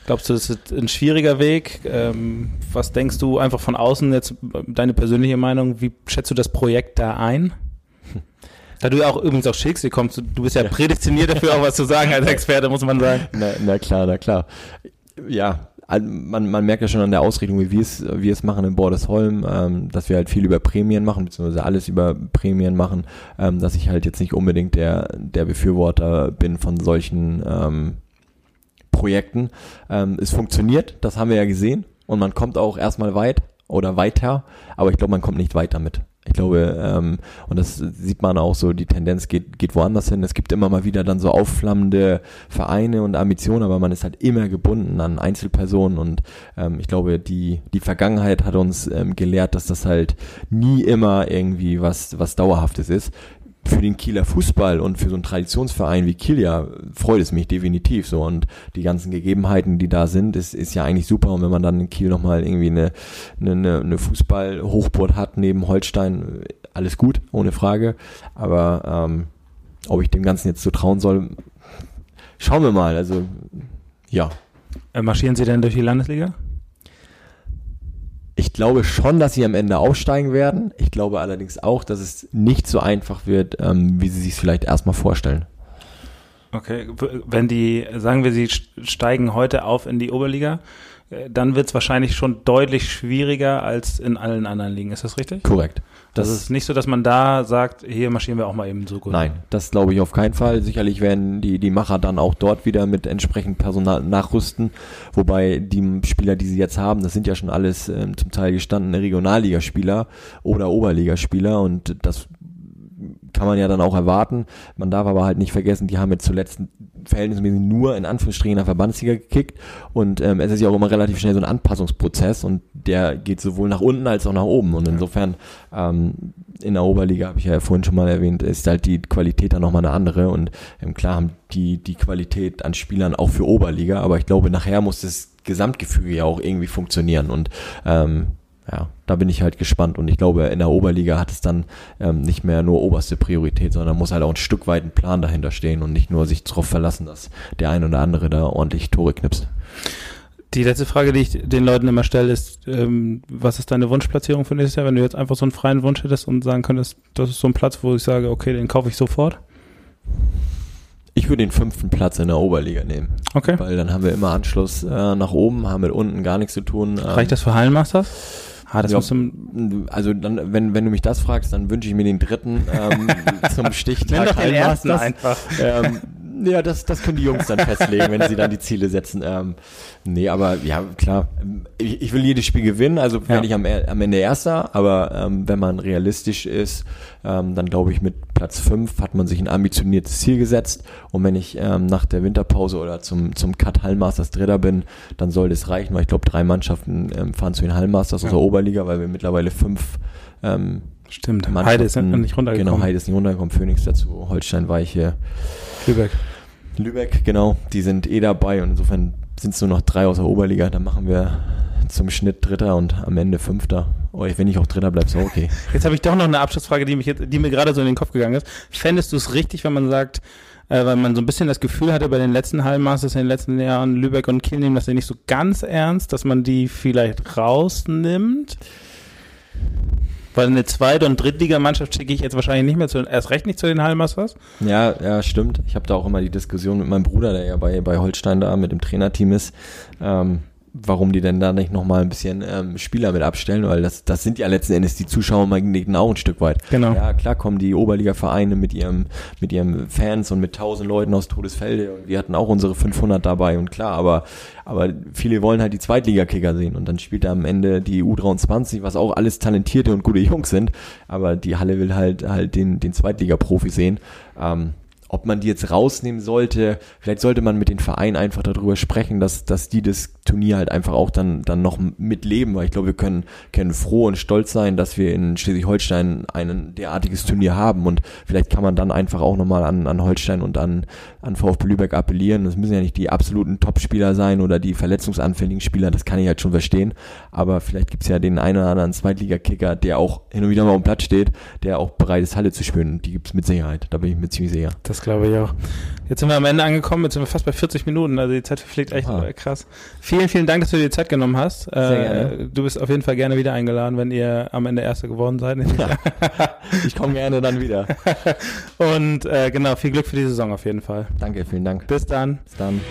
glaubst du, das ist ein schwieriger Weg? Ähm, was denkst du einfach von außen jetzt, deine persönliche Meinung, wie schätzt du das Projekt da ein? [laughs] Da du ja auch übrigens auch Schicksal kommst, du bist ja, ja. prädestiniert dafür, auch was zu sagen als [laughs] Experte, muss man sagen. Na, na klar, na klar. Ja, man, man merkt ja schon an der Ausrichtung, wie wir es, wie es machen in Bordesholm, ähm, dass wir halt viel über Prämien machen, beziehungsweise alles über Prämien machen, ähm, dass ich halt jetzt nicht unbedingt der, der Befürworter bin von solchen ähm, Projekten. Ähm, es funktioniert, das haben wir ja gesehen und man kommt auch erstmal weit oder weiter, aber ich glaube, man kommt nicht weiter mit. Ich glaube, ähm, und das sieht man auch so, die Tendenz geht, geht woanders hin. Es gibt immer mal wieder dann so aufflammende Vereine und Ambitionen, aber man ist halt immer gebunden an Einzelpersonen und ähm, ich glaube, die, die Vergangenheit hat uns ähm, gelehrt, dass das halt nie immer irgendwie was, was Dauerhaftes ist für den Kieler Fußball und für so einen Traditionsverein wie Kiel ja freut es mich definitiv so und die ganzen Gegebenheiten, die da sind, ist, ist ja eigentlich super und wenn man dann in Kiel nochmal irgendwie eine, eine, eine Fußball-Hochburg hat neben Holstein, alles gut, ohne Frage, aber ähm, ob ich dem Ganzen jetzt so trauen soll, schauen wir mal, also ja. Äh, marschieren Sie denn durch die Landesliga? Ich glaube schon, dass sie am Ende aufsteigen werden. Ich glaube allerdings auch, dass es nicht so einfach wird, ähm, wie sie sich vielleicht erstmal vorstellen. Okay, wenn die, sagen wir, sie steigen heute auf in die Oberliga, dann wird es wahrscheinlich schon deutlich schwieriger als in allen anderen Ligen. Ist das richtig? Korrekt. Das, das ist nicht so, dass man da sagt, hier marschieren wir auch mal eben so gut. Nein, das glaube ich auf keinen Fall. Sicherlich werden die, die Macher dann auch dort wieder mit entsprechend Personal nachrüsten. Wobei die Spieler, die sie jetzt haben, das sind ja schon alles ähm, zum Teil gestandene Regionalligaspieler oder Oberligaspieler und das kann man ja dann auch erwarten. Man darf aber halt nicht vergessen, die haben jetzt zuletzt verhältnismäßig nur in Anführungsstrichen der Verbandsliga gekickt. Und ähm, es ist ja auch immer relativ schnell so ein Anpassungsprozess und der geht sowohl nach unten als auch nach oben. Und insofern ähm, in der Oberliga, habe ich ja vorhin schon mal erwähnt, ist halt die Qualität dann nochmal eine andere. Und ähm, klar haben die die Qualität an Spielern auch für Oberliga, aber ich glaube nachher muss das Gesamtgefüge ja auch irgendwie funktionieren. Und ähm, ja, da bin ich halt gespannt und ich glaube, in der Oberliga hat es dann ähm, nicht mehr nur oberste Priorität, sondern muss halt auch ein Stück weit ein Plan dahinter stehen und nicht nur sich darauf verlassen, dass der ein oder andere da ordentlich Tore knipst. Die letzte Frage, die ich den Leuten immer stelle, ist, ähm, was ist deine Wunschplatzierung für nächstes Jahr, wenn du jetzt einfach so einen freien Wunsch hättest und sagen könntest, das ist so ein Platz, wo ich sage, okay, den kaufe ich sofort? Ich würde den fünften Platz in der Oberliga nehmen. Okay. Weil dann haben wir immer Anschluss äh, nach oben, haben mit unten gar nichts zu tun. Ähm, Reicht das für Hallenmasters? Ah, das ja, also dann, wenn, wenn du mich das fragst, dann wünsche ich mir den dritten ähm, [laughs] zum Stichtag. Nenn doch den ersten einfach. Ähm, ja, das, das können die Jungs dann [laughs] festlegen, wenn sie dann die Ziele setzen. Ähm, nee, aber ja, klar. Ich, ich will jedes Spiel gewinnen, also ja. werde ich am, am Ende Erster, aber ähm, wenn man realistisch ist, ähm, dann glaube ich, mit Platz 5 hat man sich ein ambitioniertes Ziel gesetzt. Und wenn ich ähm, nach der Winterpause oder zum, zum Cut Hallmasters Dritter bin, dann soll das reichen, weil ich glaube, drei Mannschaften ähm, fahren zu den Hallmasters ja. aus der Oberliga, weil wir mittlerweile fünf ähm, Stimmt, Heide ist nicht runtergekommen. Genau, Heide ist nicht runtergekommen, Phoenix dazu, Holstein Weiche. Lübeck. Lübeck, genau, die sind eh dabei und insofern sind es nur noch drei aus der Oberliga. Dann machen wir zum Schnitt Dritter und am Ende Fünfter. Oh, wenn ich auch Dritter bleibe, ist okay. [laughs] Jetzt habe ich doch noch eine Abschlussfrage, die, mich jetzt, die mir gerade so in den Kopf gegangen ist. Fändest du es richtig, wenn man sagt, äh, weil man so ein bisschen das Gefühl hatte bei den letzten Hallenmasters in den letzten Jahren, Lübeck und Kiel nehmen das ja nicht so ganz ernst, dass man die vielleicht rausnimmt? Weil eine Zweit- und Drittligamannschaft schicke ich jetzt wahrscheinlich nicht mehr zu, erst recht nicht zu den Hallenmasters. Ja, ja, stimmt. Ich habe da auch immer die Diskussion mit meinem Bruder, der ja bei, bei Holstein da mit dem Trainerteam ist. Ähm, warum die denn da nicht nochmal ein bisschen ähm, Spieler mit abstellen, weil das, das sind ja letzten Endes die Zuschauermagneten auch ein Stück weit. Genau. Ja, klar kommen die Oberliga-Vereine mit ihrem, mit ihrem Fans und mit tausend Leuten aus Todesfelde und wir hatten auch unsere 500 dabei und klar, aber, aber viele wollen halt die Zweitligakicker sehen und dann spielt da am Ende die U23, was auch alles talentierte und gute Jungs sind, aber die Halle will halt, halt den, den Zweitliga-Profi sehen. Ähm, ob man die jetzt rausnehmen sollte. Vielleicht sollte man mit den Vereinen einfach darüber sprechen, dass, dass die das Turnier halt einfach auch dann, dann noch mitleben, weil ich glaube, wir können, können froh und stolz sein, dass wir in Schleswig-Holstein ein derartiges Turnier haben und vielleicht kann man dann einfach auch nochmal an, an Holstein und an, an VfB Lübeck appellieren. Das müssen ja nicht die absoluten Topspieler sein oder die verletzungsanfälligen Spieler, das kann ich halt schon verstehen, aber vielleicht gibt's ja den einen oder anderen Zweitligakicker, der auch hin und wieder mal dem Platz steht, der auch bereit ist, Halle zu spielen. Die gibt's mit Sicherheit, da bin ich mir ziemlich sicher. Das glaube ich auch. Jetzt sind wir am Ende angekommen, jetzt sind wir fast bei 40 Minuten, also die Zeit verfliegt echt ah. krass. Vielen, vielen Dank, dass du dir die Zeit genommen hast. Sehr äh, gerne. Du bist auf jeden Fall gerne wieder eingeladen, wenn ihr am Ende Erster geworden seid. [laughs] Ich komme gerne dann wieder. Und äh, genau, viel Glück für die Saison auf jeden Fall. Danke, vielen Dank. Bis dann. Bis dann.